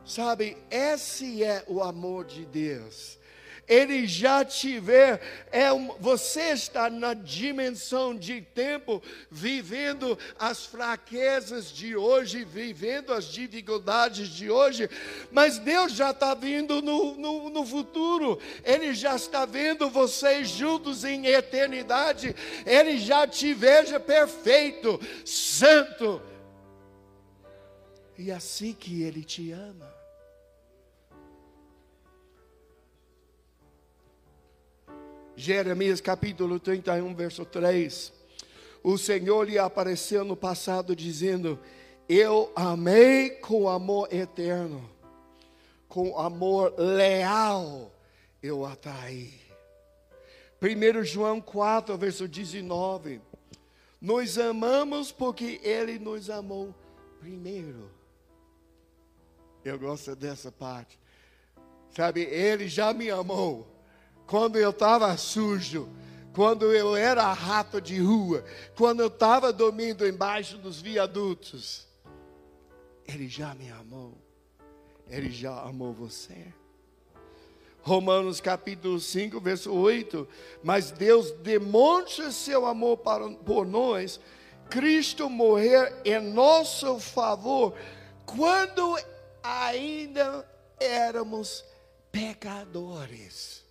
S2: Sabe, esse é o amor de Deus ele já te vê, é você está na dimensão de tempo, vivendo as fraquezas de hoje, vivendo as dificuldades de hoje, mas Deus já está vindo no, no, no futuro, Ele já está vendo vocês juntos em eternidade, Ele já te veja perfeito, santo, e assim que Ele te ama. Jeremias capítulo 31, verso 3. O Senhor lhe apareceu no passado dizendo: Eu amei com amor eterno, com amor leal eu atraí. 1 João 4, verso 19. Nós amamos porque Ele nos amou primeiro. Eu gosto dessa parte. Sabe, Ele já me amou quando eu estava sujo, quando eu era rato de rua, quando eu estava dormindo embaixo dos viadutos, Ele já me amou, Ele já amou você. Romanos capítulo 5, verso 8. Mas Deus demonstra seu amor para, por nós, Cristo morrer em nosso favor, quando ainda éramos pecadores.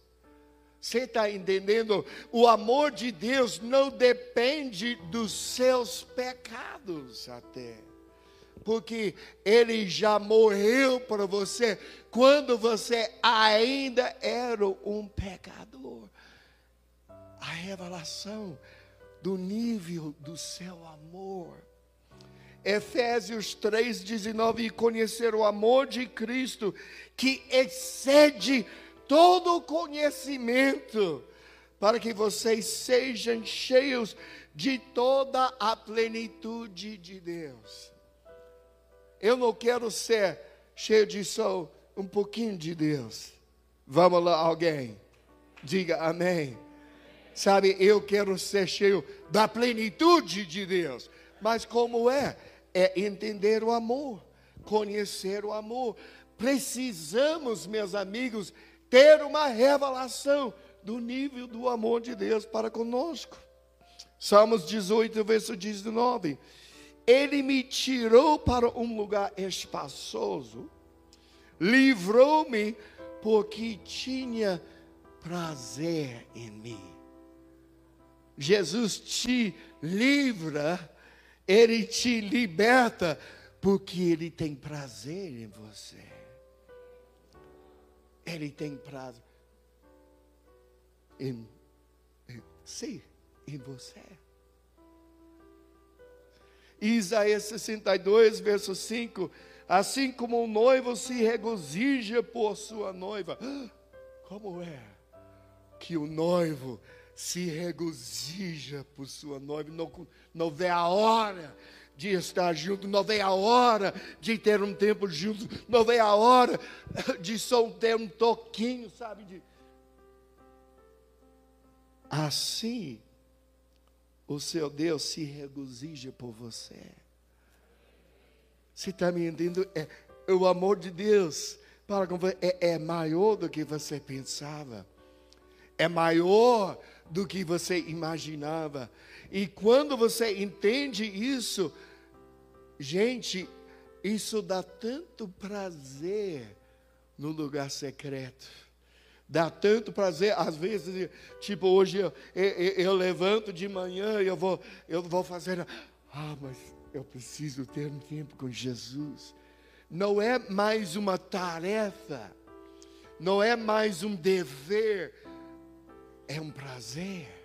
S2: Você está entendendo? O amor de Deus não depende dos seus pecados, até. Porque Ele já morreu para você quando você ainda era um pecador. A revelação do nível do seu amor. Efésios 3,19: E conhecer o amor de Cristo, que excede todo o conhecimento, para que vocês sejam cheios de toda a plenitude de Deus. Eu não quero ser cheio de só um pouquinho de Deus. Vamos lá, alguém. Diga amém. Sabe, eu quero ser cheio da plenitude de Deus. Mas como é? É entender o amor, conhecer o amor. Precisamos, meus amigos, ter uma revelação do nível do amor de Deus para conosco. Salmos 18, verso 19. Ele me tirou para um lugar espaçoso, livrou-me porque tinha prazer em mim. Jesus te livra, ele te liberta, porque ele tem prazer em você. Ele tem prazer em, em sim, em você. Isaías 62, verso 5. Assim como o noivo se regozija por sua noiva. Como é que o noivo se regozija por sua noiva? Não, não vê a hora de estar junto, não vê a hora de ter um tempo junto, não vê a hora de só ter um toquinho, sabe? De... Assim o seu Deus se regozija por você. Você está me entendendo? É, o amor de Deus para com você é, é maior do que você pensava, é maior do que você imaginava. E quando você entende isso, gente, isso dá tanto prazer no lugar secreto dá tanto prazer, às vezes, tipo hoje eu, eu, eu, levanto de manhã e eu vou, eu vou fazer, ah, mas eu preciso ter um tempo com Jesus. Não é mais uma tarefa, não é mais um dever, é um prazer.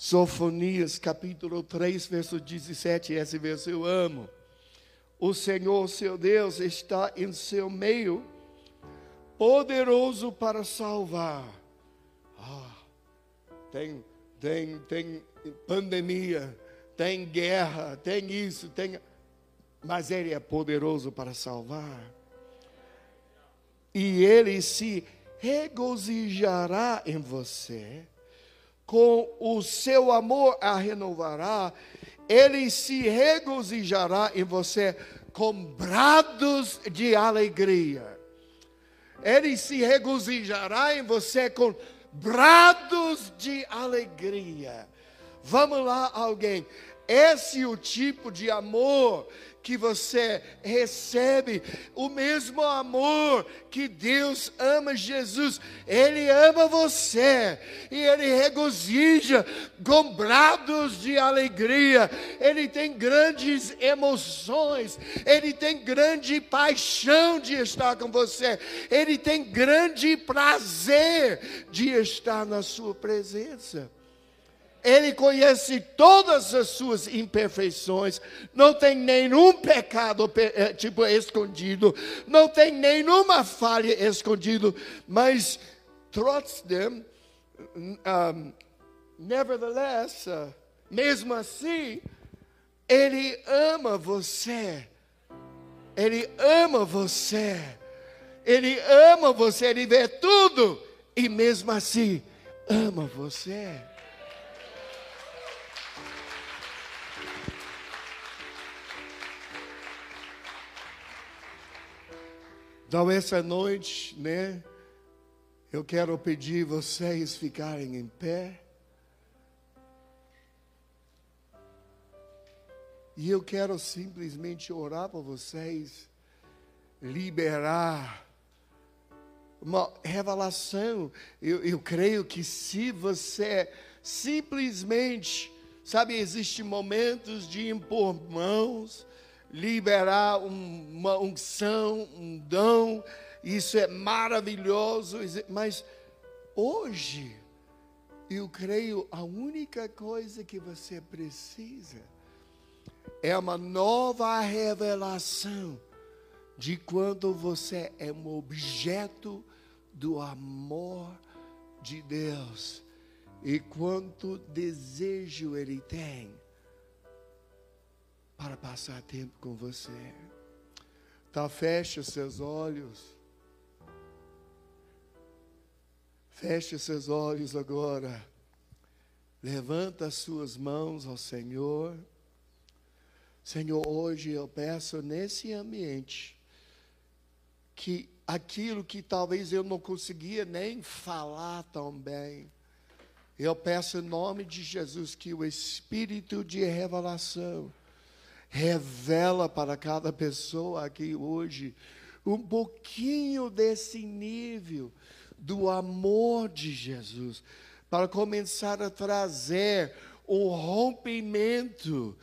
S2: Sofonias capítulo 3, verso 17, esse verso eu amo. O Senhor, seu Deus, está em seu meio poderoso para salvar. Ah, tem, tem, tem pandemia, tem guerra, tem isso, tem. Mas Ele é poderoso para salvar. E Ele se regozijará em você, com o seu amor a renovará, Ele se regozijará em você com brados de alegria ele se regozijará em você com brados de alegria. Vamos lá, alguém. Esse é o tipo de amor que você recebe, o mesmo amor que Deus ama Jesus, Ele ama você e Ele regozija com brados de alegria, Ele tem grandes emoções, Ele tem grande paixão de estar com você, Ele tem grande prazer de estar na Sua presença. Ele conhece todas as suas imperfeições, não tem nenhum pecado eh, tipo escondido, não tem nenhuma falha escondido, mas trotzdem, um, nevertheless, uh, mesmo assim, ele ama você. Ele ama você. Ele ama você, ele vê tudo e mesmo assim ama você. Então, essa noite, né, eu quero pedir vocês ficarem em pé. E eu quero simplesmente orar por vocês, liberar uma revelação. Eu, eu creio que se você simplesmente, sabe, existem momentos de impor mãos, liberar uma unção, um dom, isso é maravilhoso, mas hoje, eu creio a única coisa que você precisa é uma nova revelação de quando você é um objeto do amor de Deus e quanto desejo Ele tem para passar tempo com você. Então, feche seus olhos. Feche seus olhos agora. Levanta as suas mãos ao Senhor. Senhor, hoje eu peço nesse ambiente que aquilo que talvez eu não conseguia nem falar tão bem, eu peço em nome de Jesus que o espírito de revelação revela para cada pessoa aqui hoje um pouquinho desse nível do amor de Jesus, para começar a trazer um rompimento,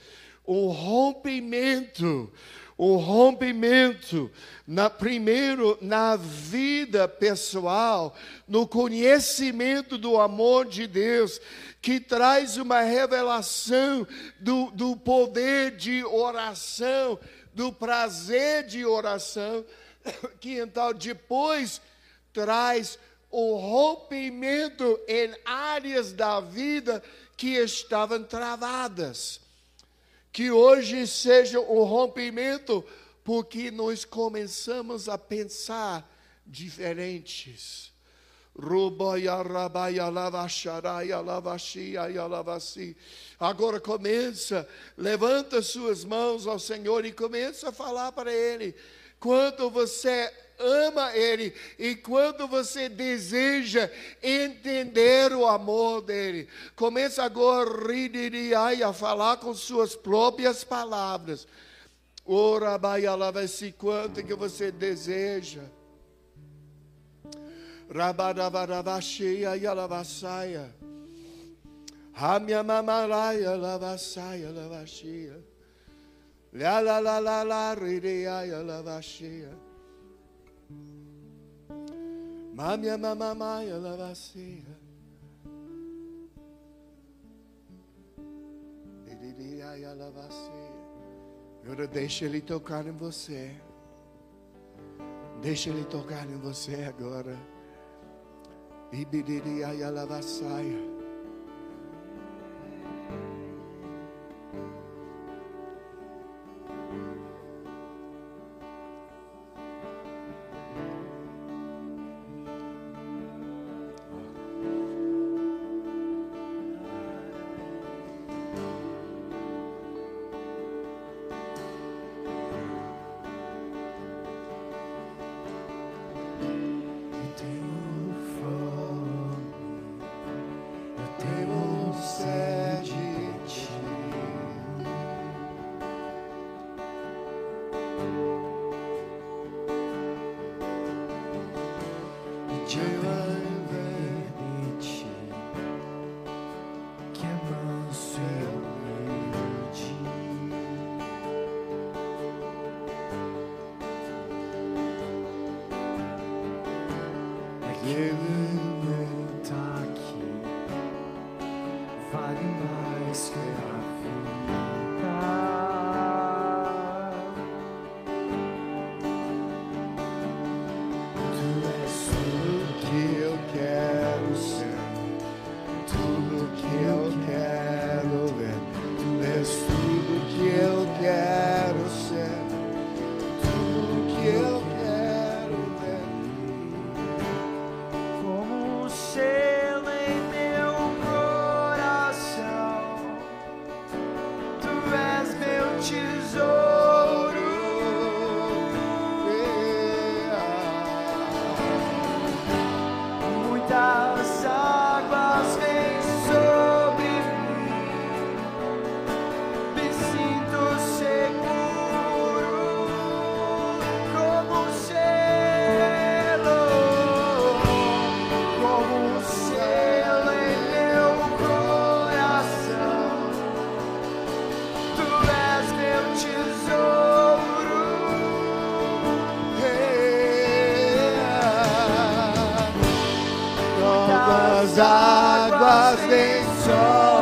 S2: um rompimento, um rompimento na primeiro na vida pessoal, no conhecimento do amor de Deus, que traz uma revelação do, do poder de oração, do prazer de oração, que então depois traz o rompimento em áreas da vida que estavam travadas. Que hoje seja o rompimento, porque nós começamos a pensar diferentes. Agora começa, levanta suas mãos ao Senhor e começa a falar para Ele. Quanto você ama Ele e quando você deseja entender o amor dele, começa agora a falar com suas próprias palavras. Ora, se quanto que você deseja. Rabarabarabashia e alavassaia. Ramia mamaraia lavassaia lavashia. La la la la la rireia lavashia. Mamia mamamaia lavacia. Agora deixa ele tocar em você. Deixa ele tocar em você agora. Ibiriria lavacia.
S3: sobra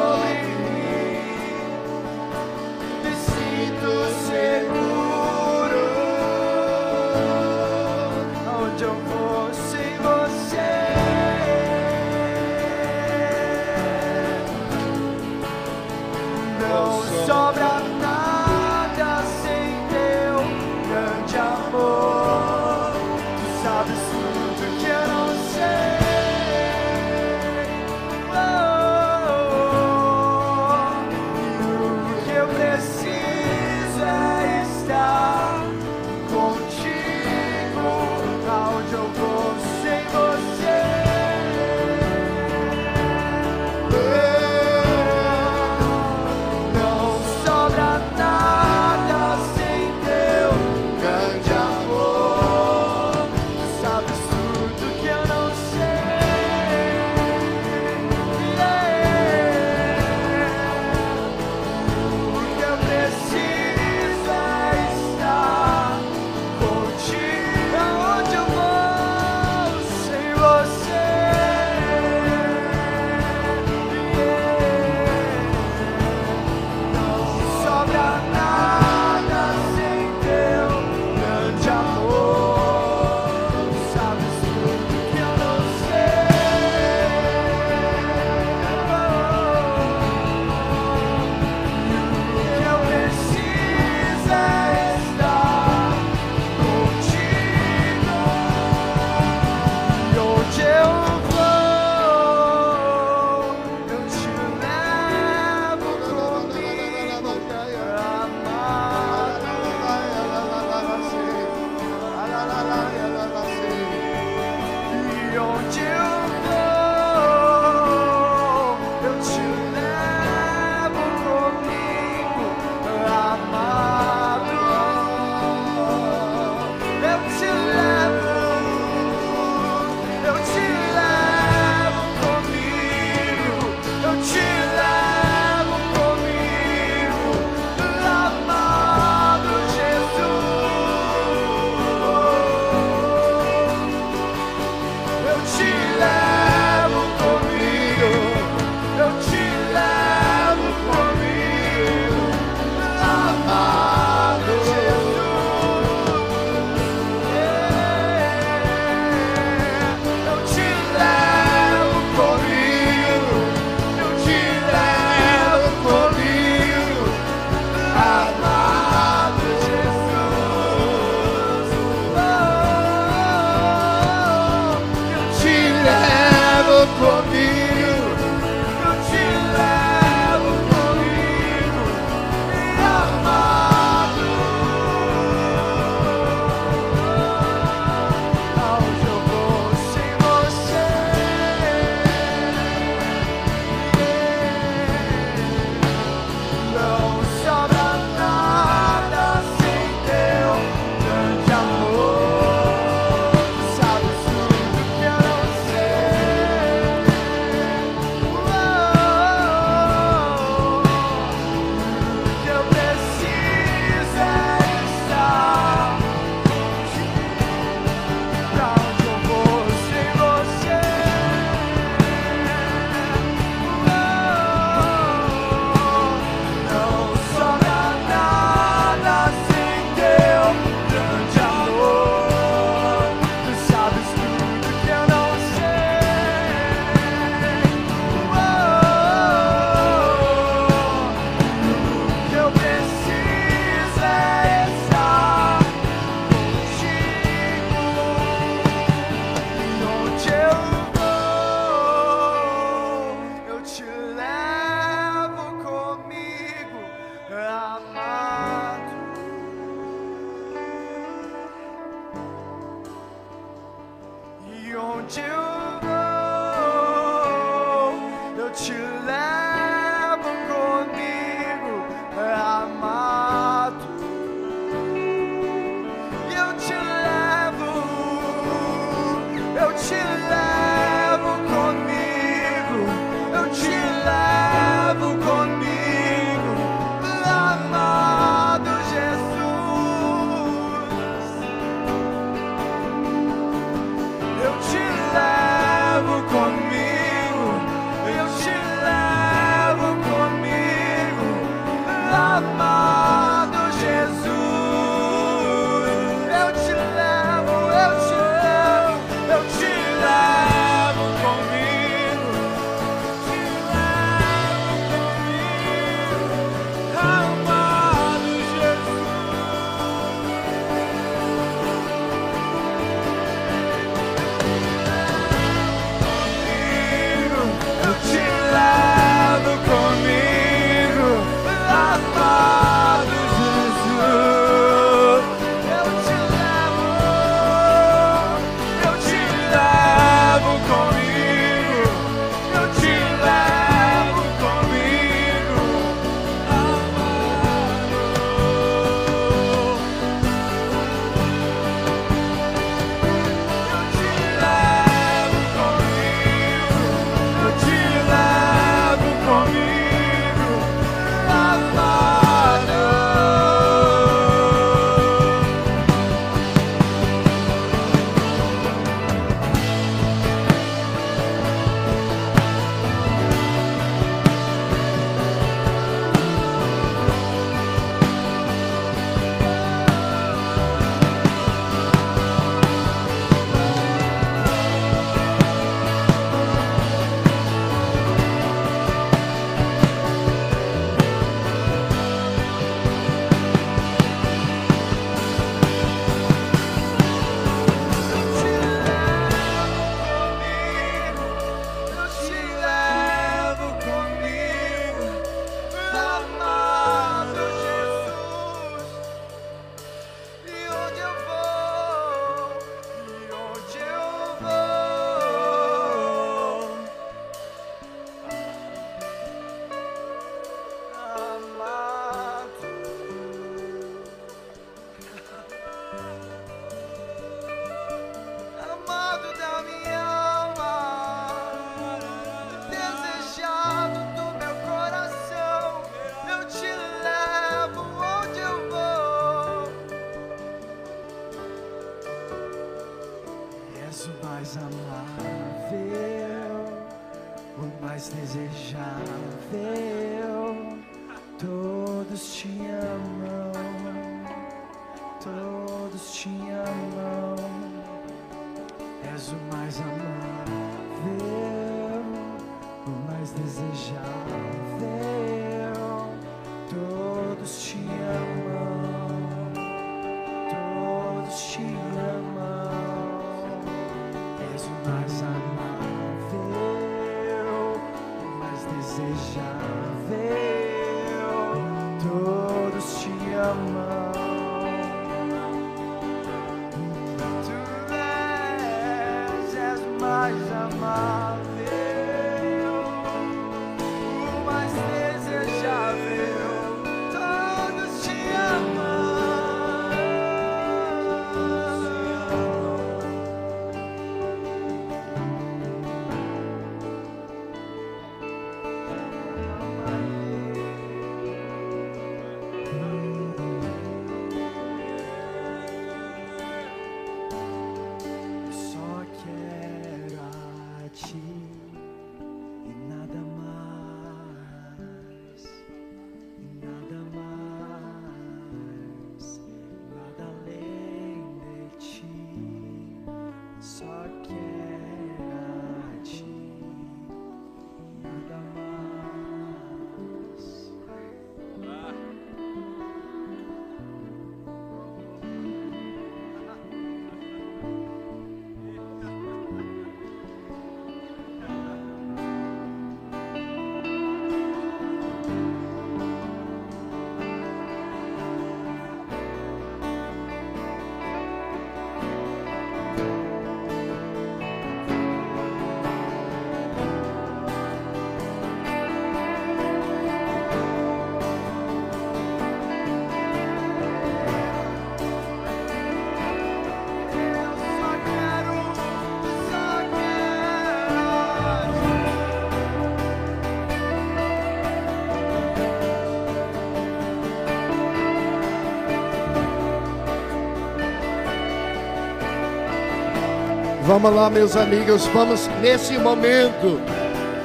S2: Vamos lá, meus amigos, vamos nesse momento,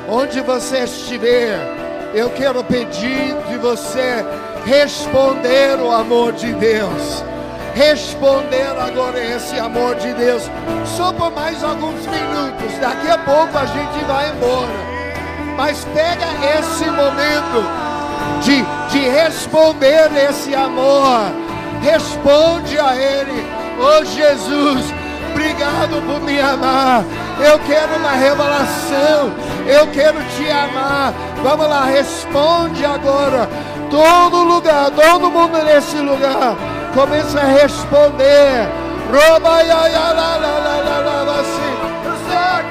S2: onde você estiver, eu quero pedir de você responder o amor de Deus. Responder agora esse amor de Deus, só por mais alguns minutos, daqui a pouco a gente vai embora. Mas pega esse momento de, de responder esse amor, responde a Ele, oh Jesus, obrigado por me amar. Eu quero uma revelação. Eu quero te amar. Vamos lá, responde agora. Todo lugar, todo mundo nesse lugar, começa a responder. Roba só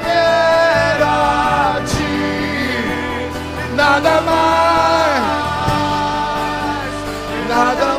S2: ti, nada mais, nada mais,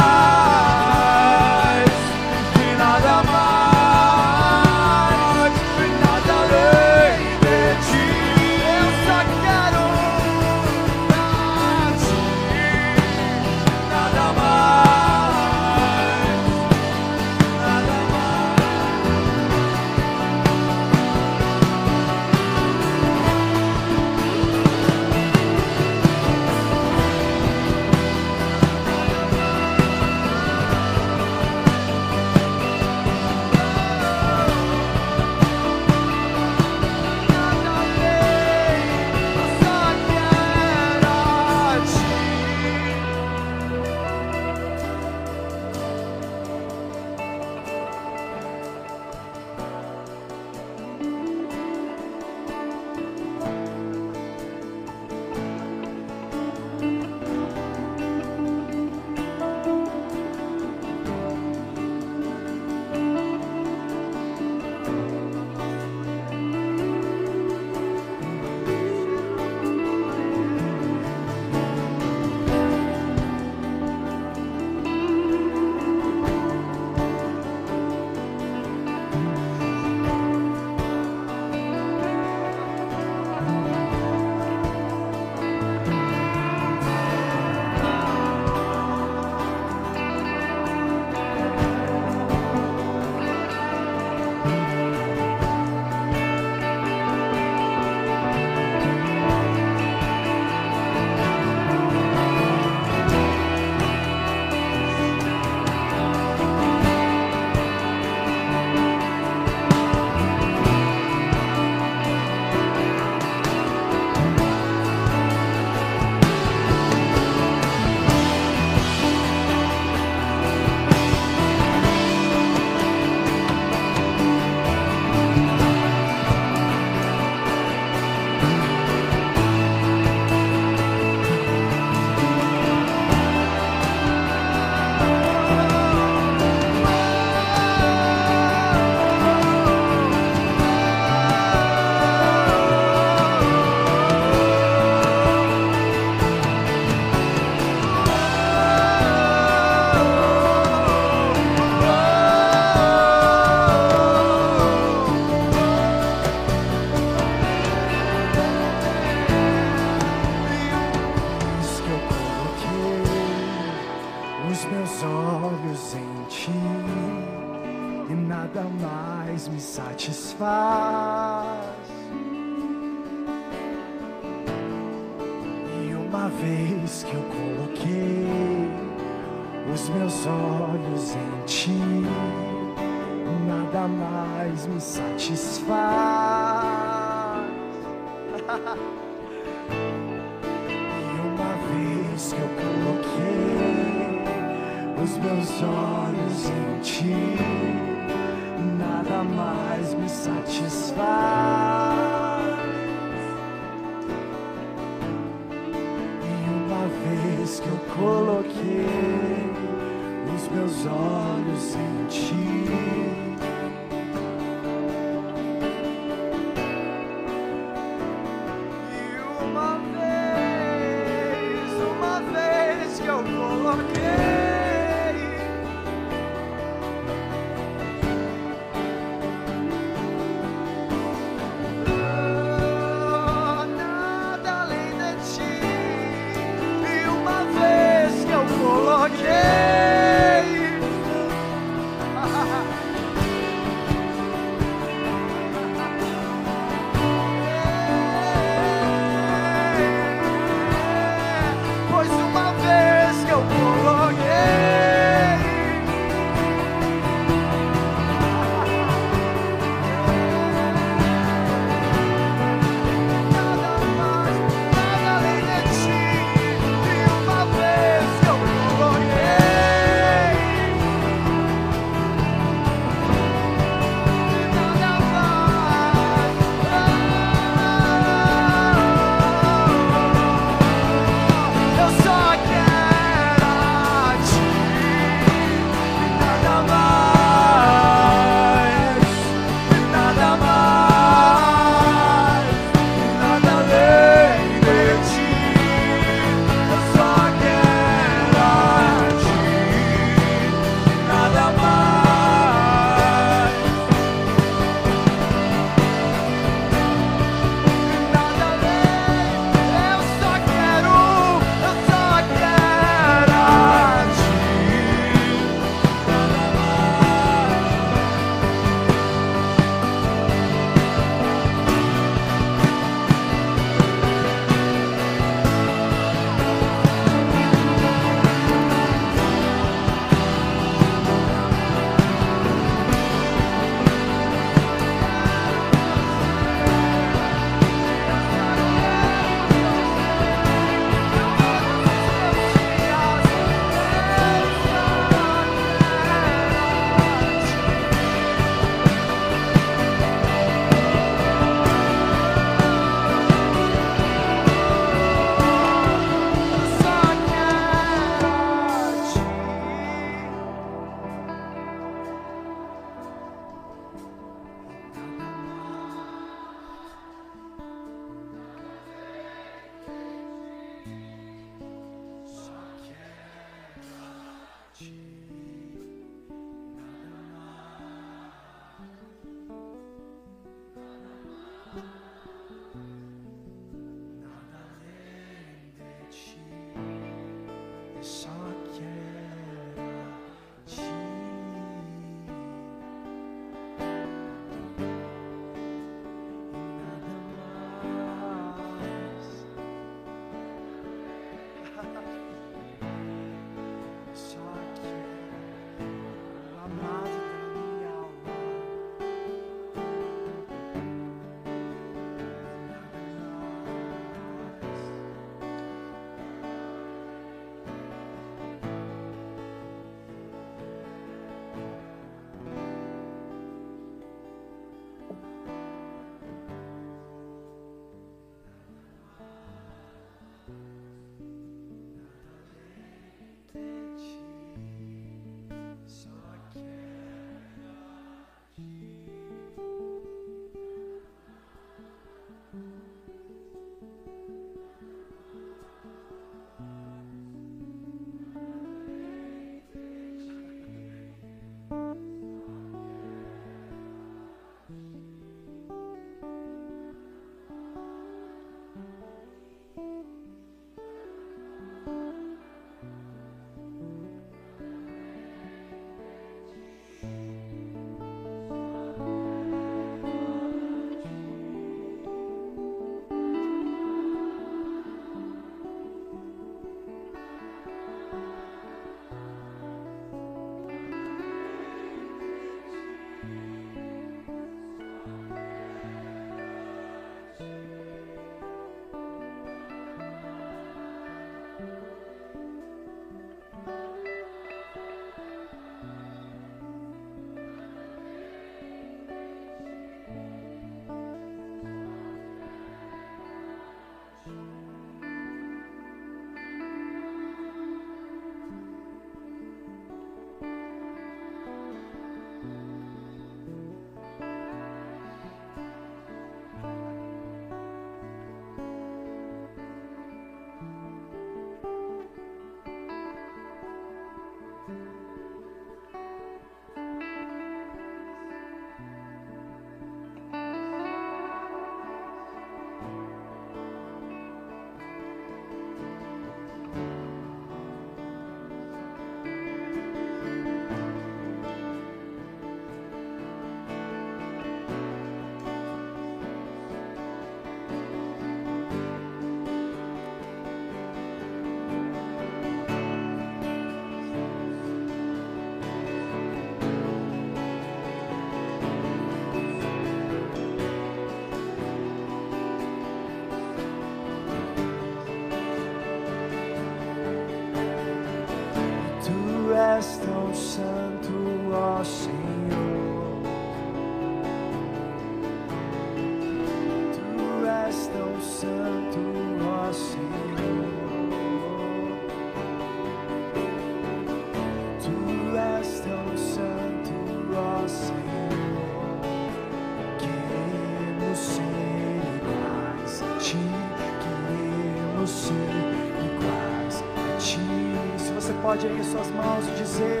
S3: erguer suas mãos e dizer: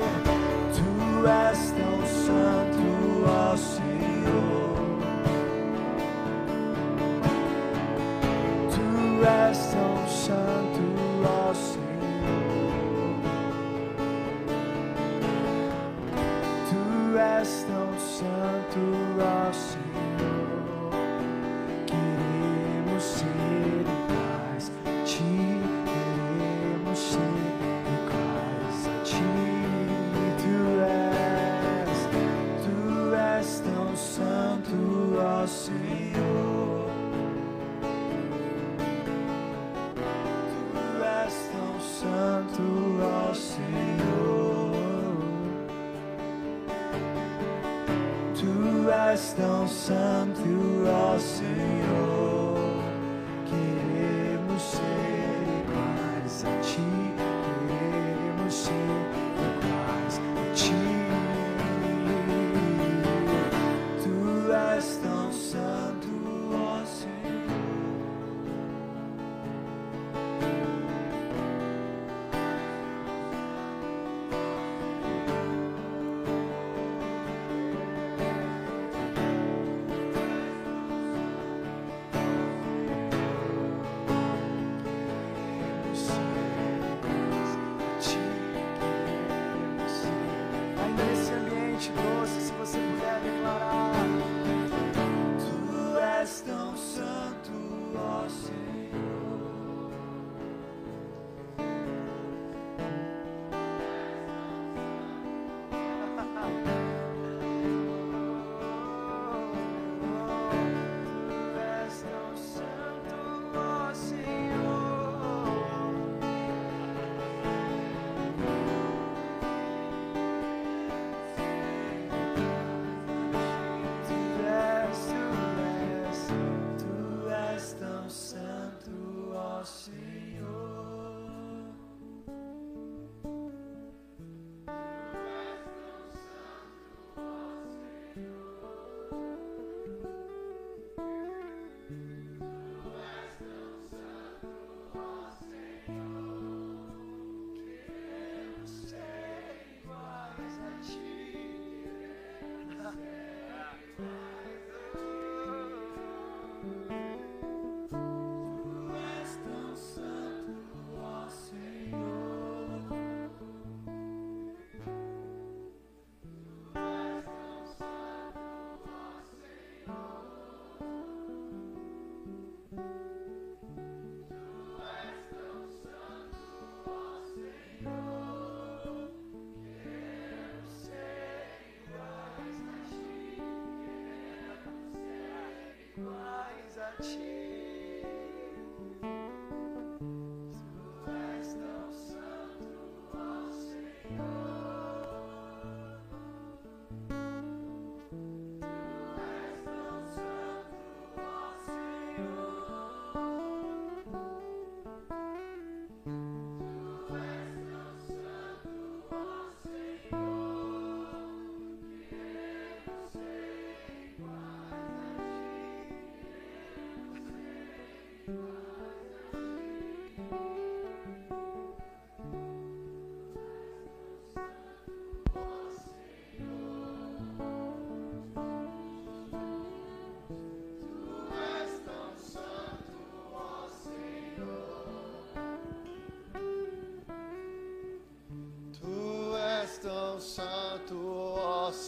S3: iguais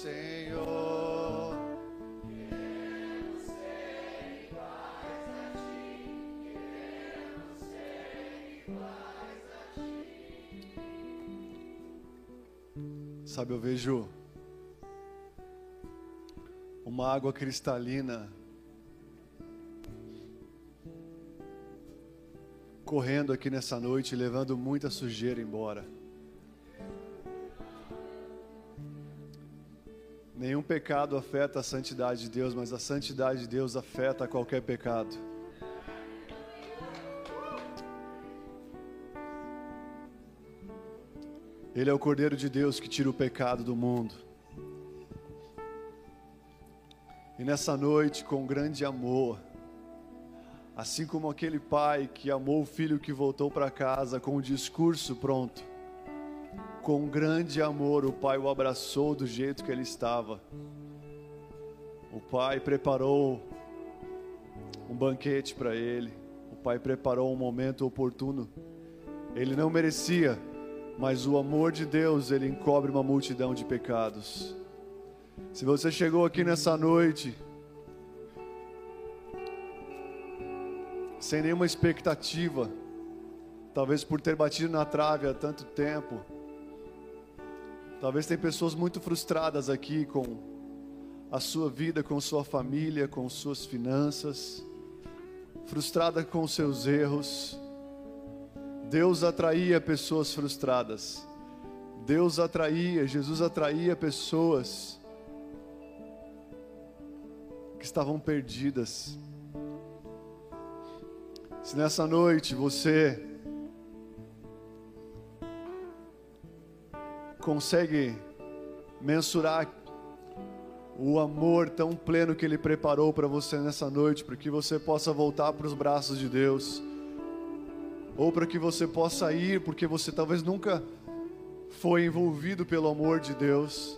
S3: Senhor.
S2: Sabe, eu vejo uma água cristalina correndo aqui nessa noite, levando muita sujeira embora. Nenhum pecado afeta a santidade de Deus, mas a santidade de Deus afeta qualquer pecado. Ele é o Cordeiro de Deus que tira o pecado do mundo. E nessa noite, com grande amor, assim como aquele pai que amou o filho que voltou para casa com o discurso pronto, com grande amor, o pai o abraçou do jeito que ele estava. O pai preparou um banquete para ele. O pai preparou um momento oportuno. Ele não merecia, mas o amor de Deus, ele encobre uma multidão de pecados. Se você chegou aqui nessa noite sem nenhuma expectativa, talvez por ter batido na trave há tanto tempo, talvez tem pessoas muito frustradas aqui com a sua vida, com sua família, com suas finanças, frustrada com seus erros. Deus atraía pessoas frustradas. Deus atraía, Jesus atraía pessoas que estavam perdidas. Se nessa noite você consegue mensurar o amor tão pleno que Ele preparou para você nessa noite, para que você possa voltar para os braços de Deus, ou para que você possa ir, porque você talvez nunca foi envolvido pelo amor de Deus.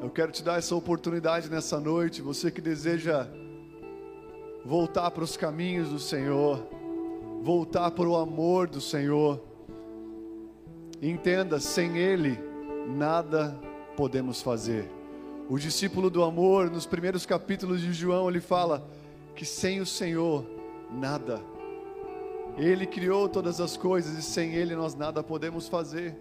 S2: Eu quero te dar essa oportunidade nessa noite, você que deseja voltar para os caminhos do Senhor, voltar para o amor do Senhor. Entenda, sem Ele, nada podemos fazer. O discípulo do amor, nos primeiros capítulos de João, ele fala que sem o Senhor, nada. Ele criou todas as coisas e sem Ele nós nada podemos fazer.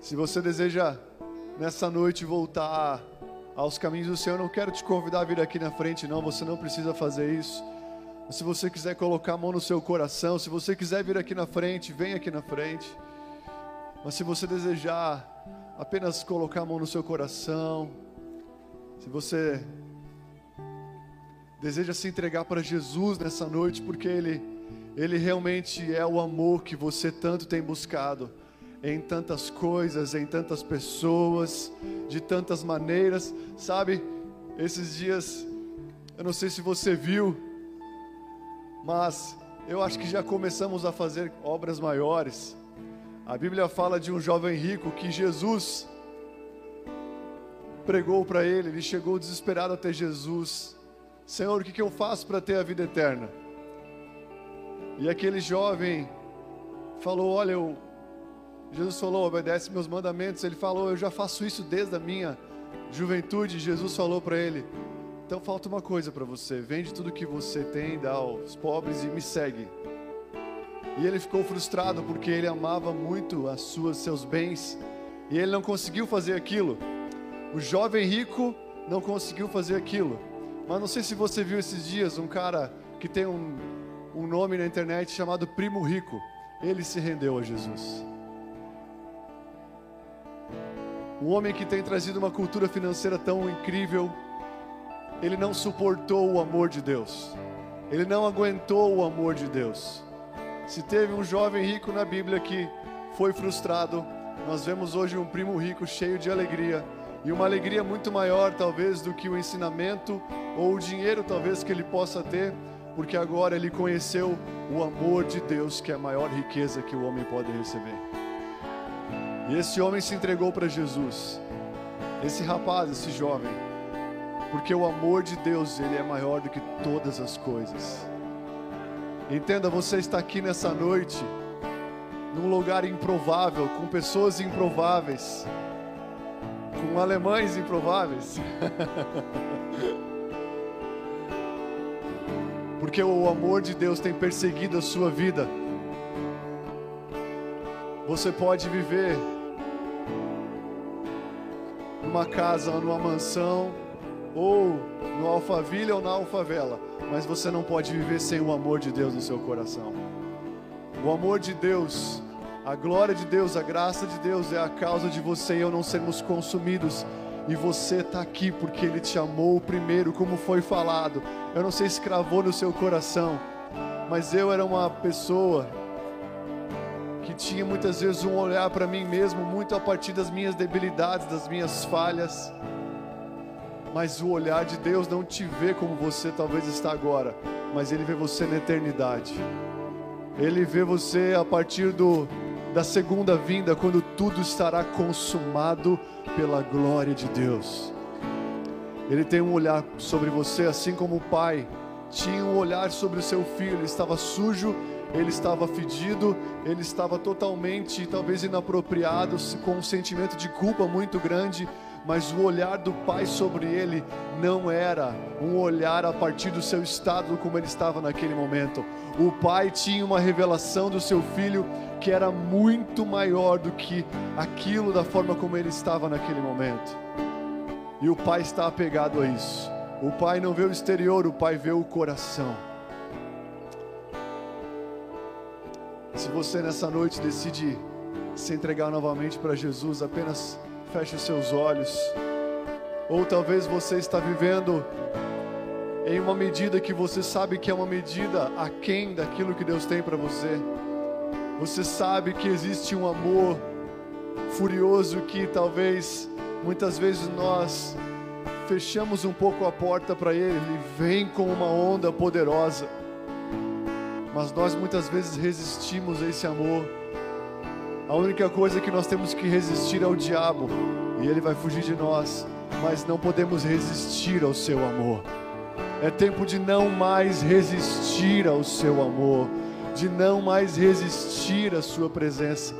S2: Se você deseja nessa noite voltar aos caminhos do Senhor, não quero te convidar a vir aqui na frente, não, você não precisa fazer isso. Se você quiser colocar a mão no seu coração, se você quiser vir aqui na frente, vem aqui na frente. Mas se você desejar apenas colocar a mão no seu coração, se você deseja se entregar para Jesus nessa noite, porque Ele, Ele realmente é o amor que você tanto tem buscado em tantas coisas, em tantas pessoas, de tantas maneiras. Sabe, esses dias, eu não sei se você viu, mas eu acho que já começamos a fazer obras maiores. A Bíblia fala de um jovem rico que Jesus pregou para ele, ele chegou desesperado até Jesus. Senhor, o que, que eu faço para ter a vida eterna? E aquele jovem falou: Olha, eu Jesus falou: obedece meus mandamentos. Ele falou: eu já faço isso desde a minha juventude. Jesus falou para ele: então falta uma coisa para você: vende tudo que você tem, dá aos pobres e me segue. E ele ficou frustrado porque ele amava muito as suas seus bens e ele não conseguiu fazer aquilo. O jovem rico não conseguiu fazer aquilo. Mas não sei se você viu esses dias um cara que tem um, um nome na internet chamado Primo Rico. Ele se rendeu a Jesus. Um homem que tem trazido uma cultura financeira tão incrível, ele não suportou o amor de Deus. Ele não aguentou o amor de Deus. Se teve um jovem rico na Bíblia que foi frustrado, nós vemos hoje um primo rico cheio de alegria e uma alegria muito maior talvez do que o ensinamento ou o dinheiro talvez que ele possa ter, porque agora ele conheceu o amor de Deus, que é a maior riqueza que o homem pode receber. E esse homem se entregou para Jesus. Esse rapaz, esse jovem, porque o amor de Deus, ele é maior do que todas as coisas. Entenda, você está aqui nessa noite num lugar improvável, com pessoas improváveis, com alemães improváveis. Porque o amor de Deus tem perseguido a sua vida. Você pode viver numa casa, numa mansão, ou no Alphaville ou na Alfavela, mas você não pode viver sem o amor de Deus no seu coração. O amor de Deus, a glória de Deus, a graça de Deus é a causa de você e eu não sermos consumidos. E você está aqui porque Ele te amou primeiro, como foi falado. Eu não sei se cravou no seu coração, mas eu era uma pessoa que tinha muitas vezes um olhar para mim mesmo muito a partir das minhas debilidades, das minhas falhas. Mas o olhar de Deus não te vê como você talvez está agora, mas Ele vê você na eternidade. Ele vê você a partir do, da segunda vinda, quando tudo estará consumado pela glória de Deus. Ele tem um olhar sobre você, assim como o pai tinha um olhar sobre o seu filho. Ele estava sujo, ele estava fedido, ele estava totalmente, talvez inapropriado, com um sentimento de culpa muito grande. Mas o olhar do pai sobre ele não era um olhar a partir do seu estado, como ele estava naquele momento. O pai tinha uma revelação do seu filho que era muito maior do que aquilo da forma como ele estava naquele momento. E o pai está apegado a isso. O pai não vê o exterior, o pai vê o coração. Se você nessa noite decide se entregar novamente para Jesus, apenas feche seus olhos. Ou talvez você está vivendo em uma medida que você sabe que é uma medida aquém daquilo que Deus tem para você. Você sabe que existe um amor furioso que talvez muitas vezes nós fechamos um pouco a porta para ele, ele vem com uma onda poderosa. Mas nós muitas vezes resistimos a esse amor. A única coisa que nós temos que resistir é o diabo, e ele vai fugir de nós, mas não podemos resistir ao seu amor. É tempo de não mais resistir ao seu amor, de não mais resistir à sua presença.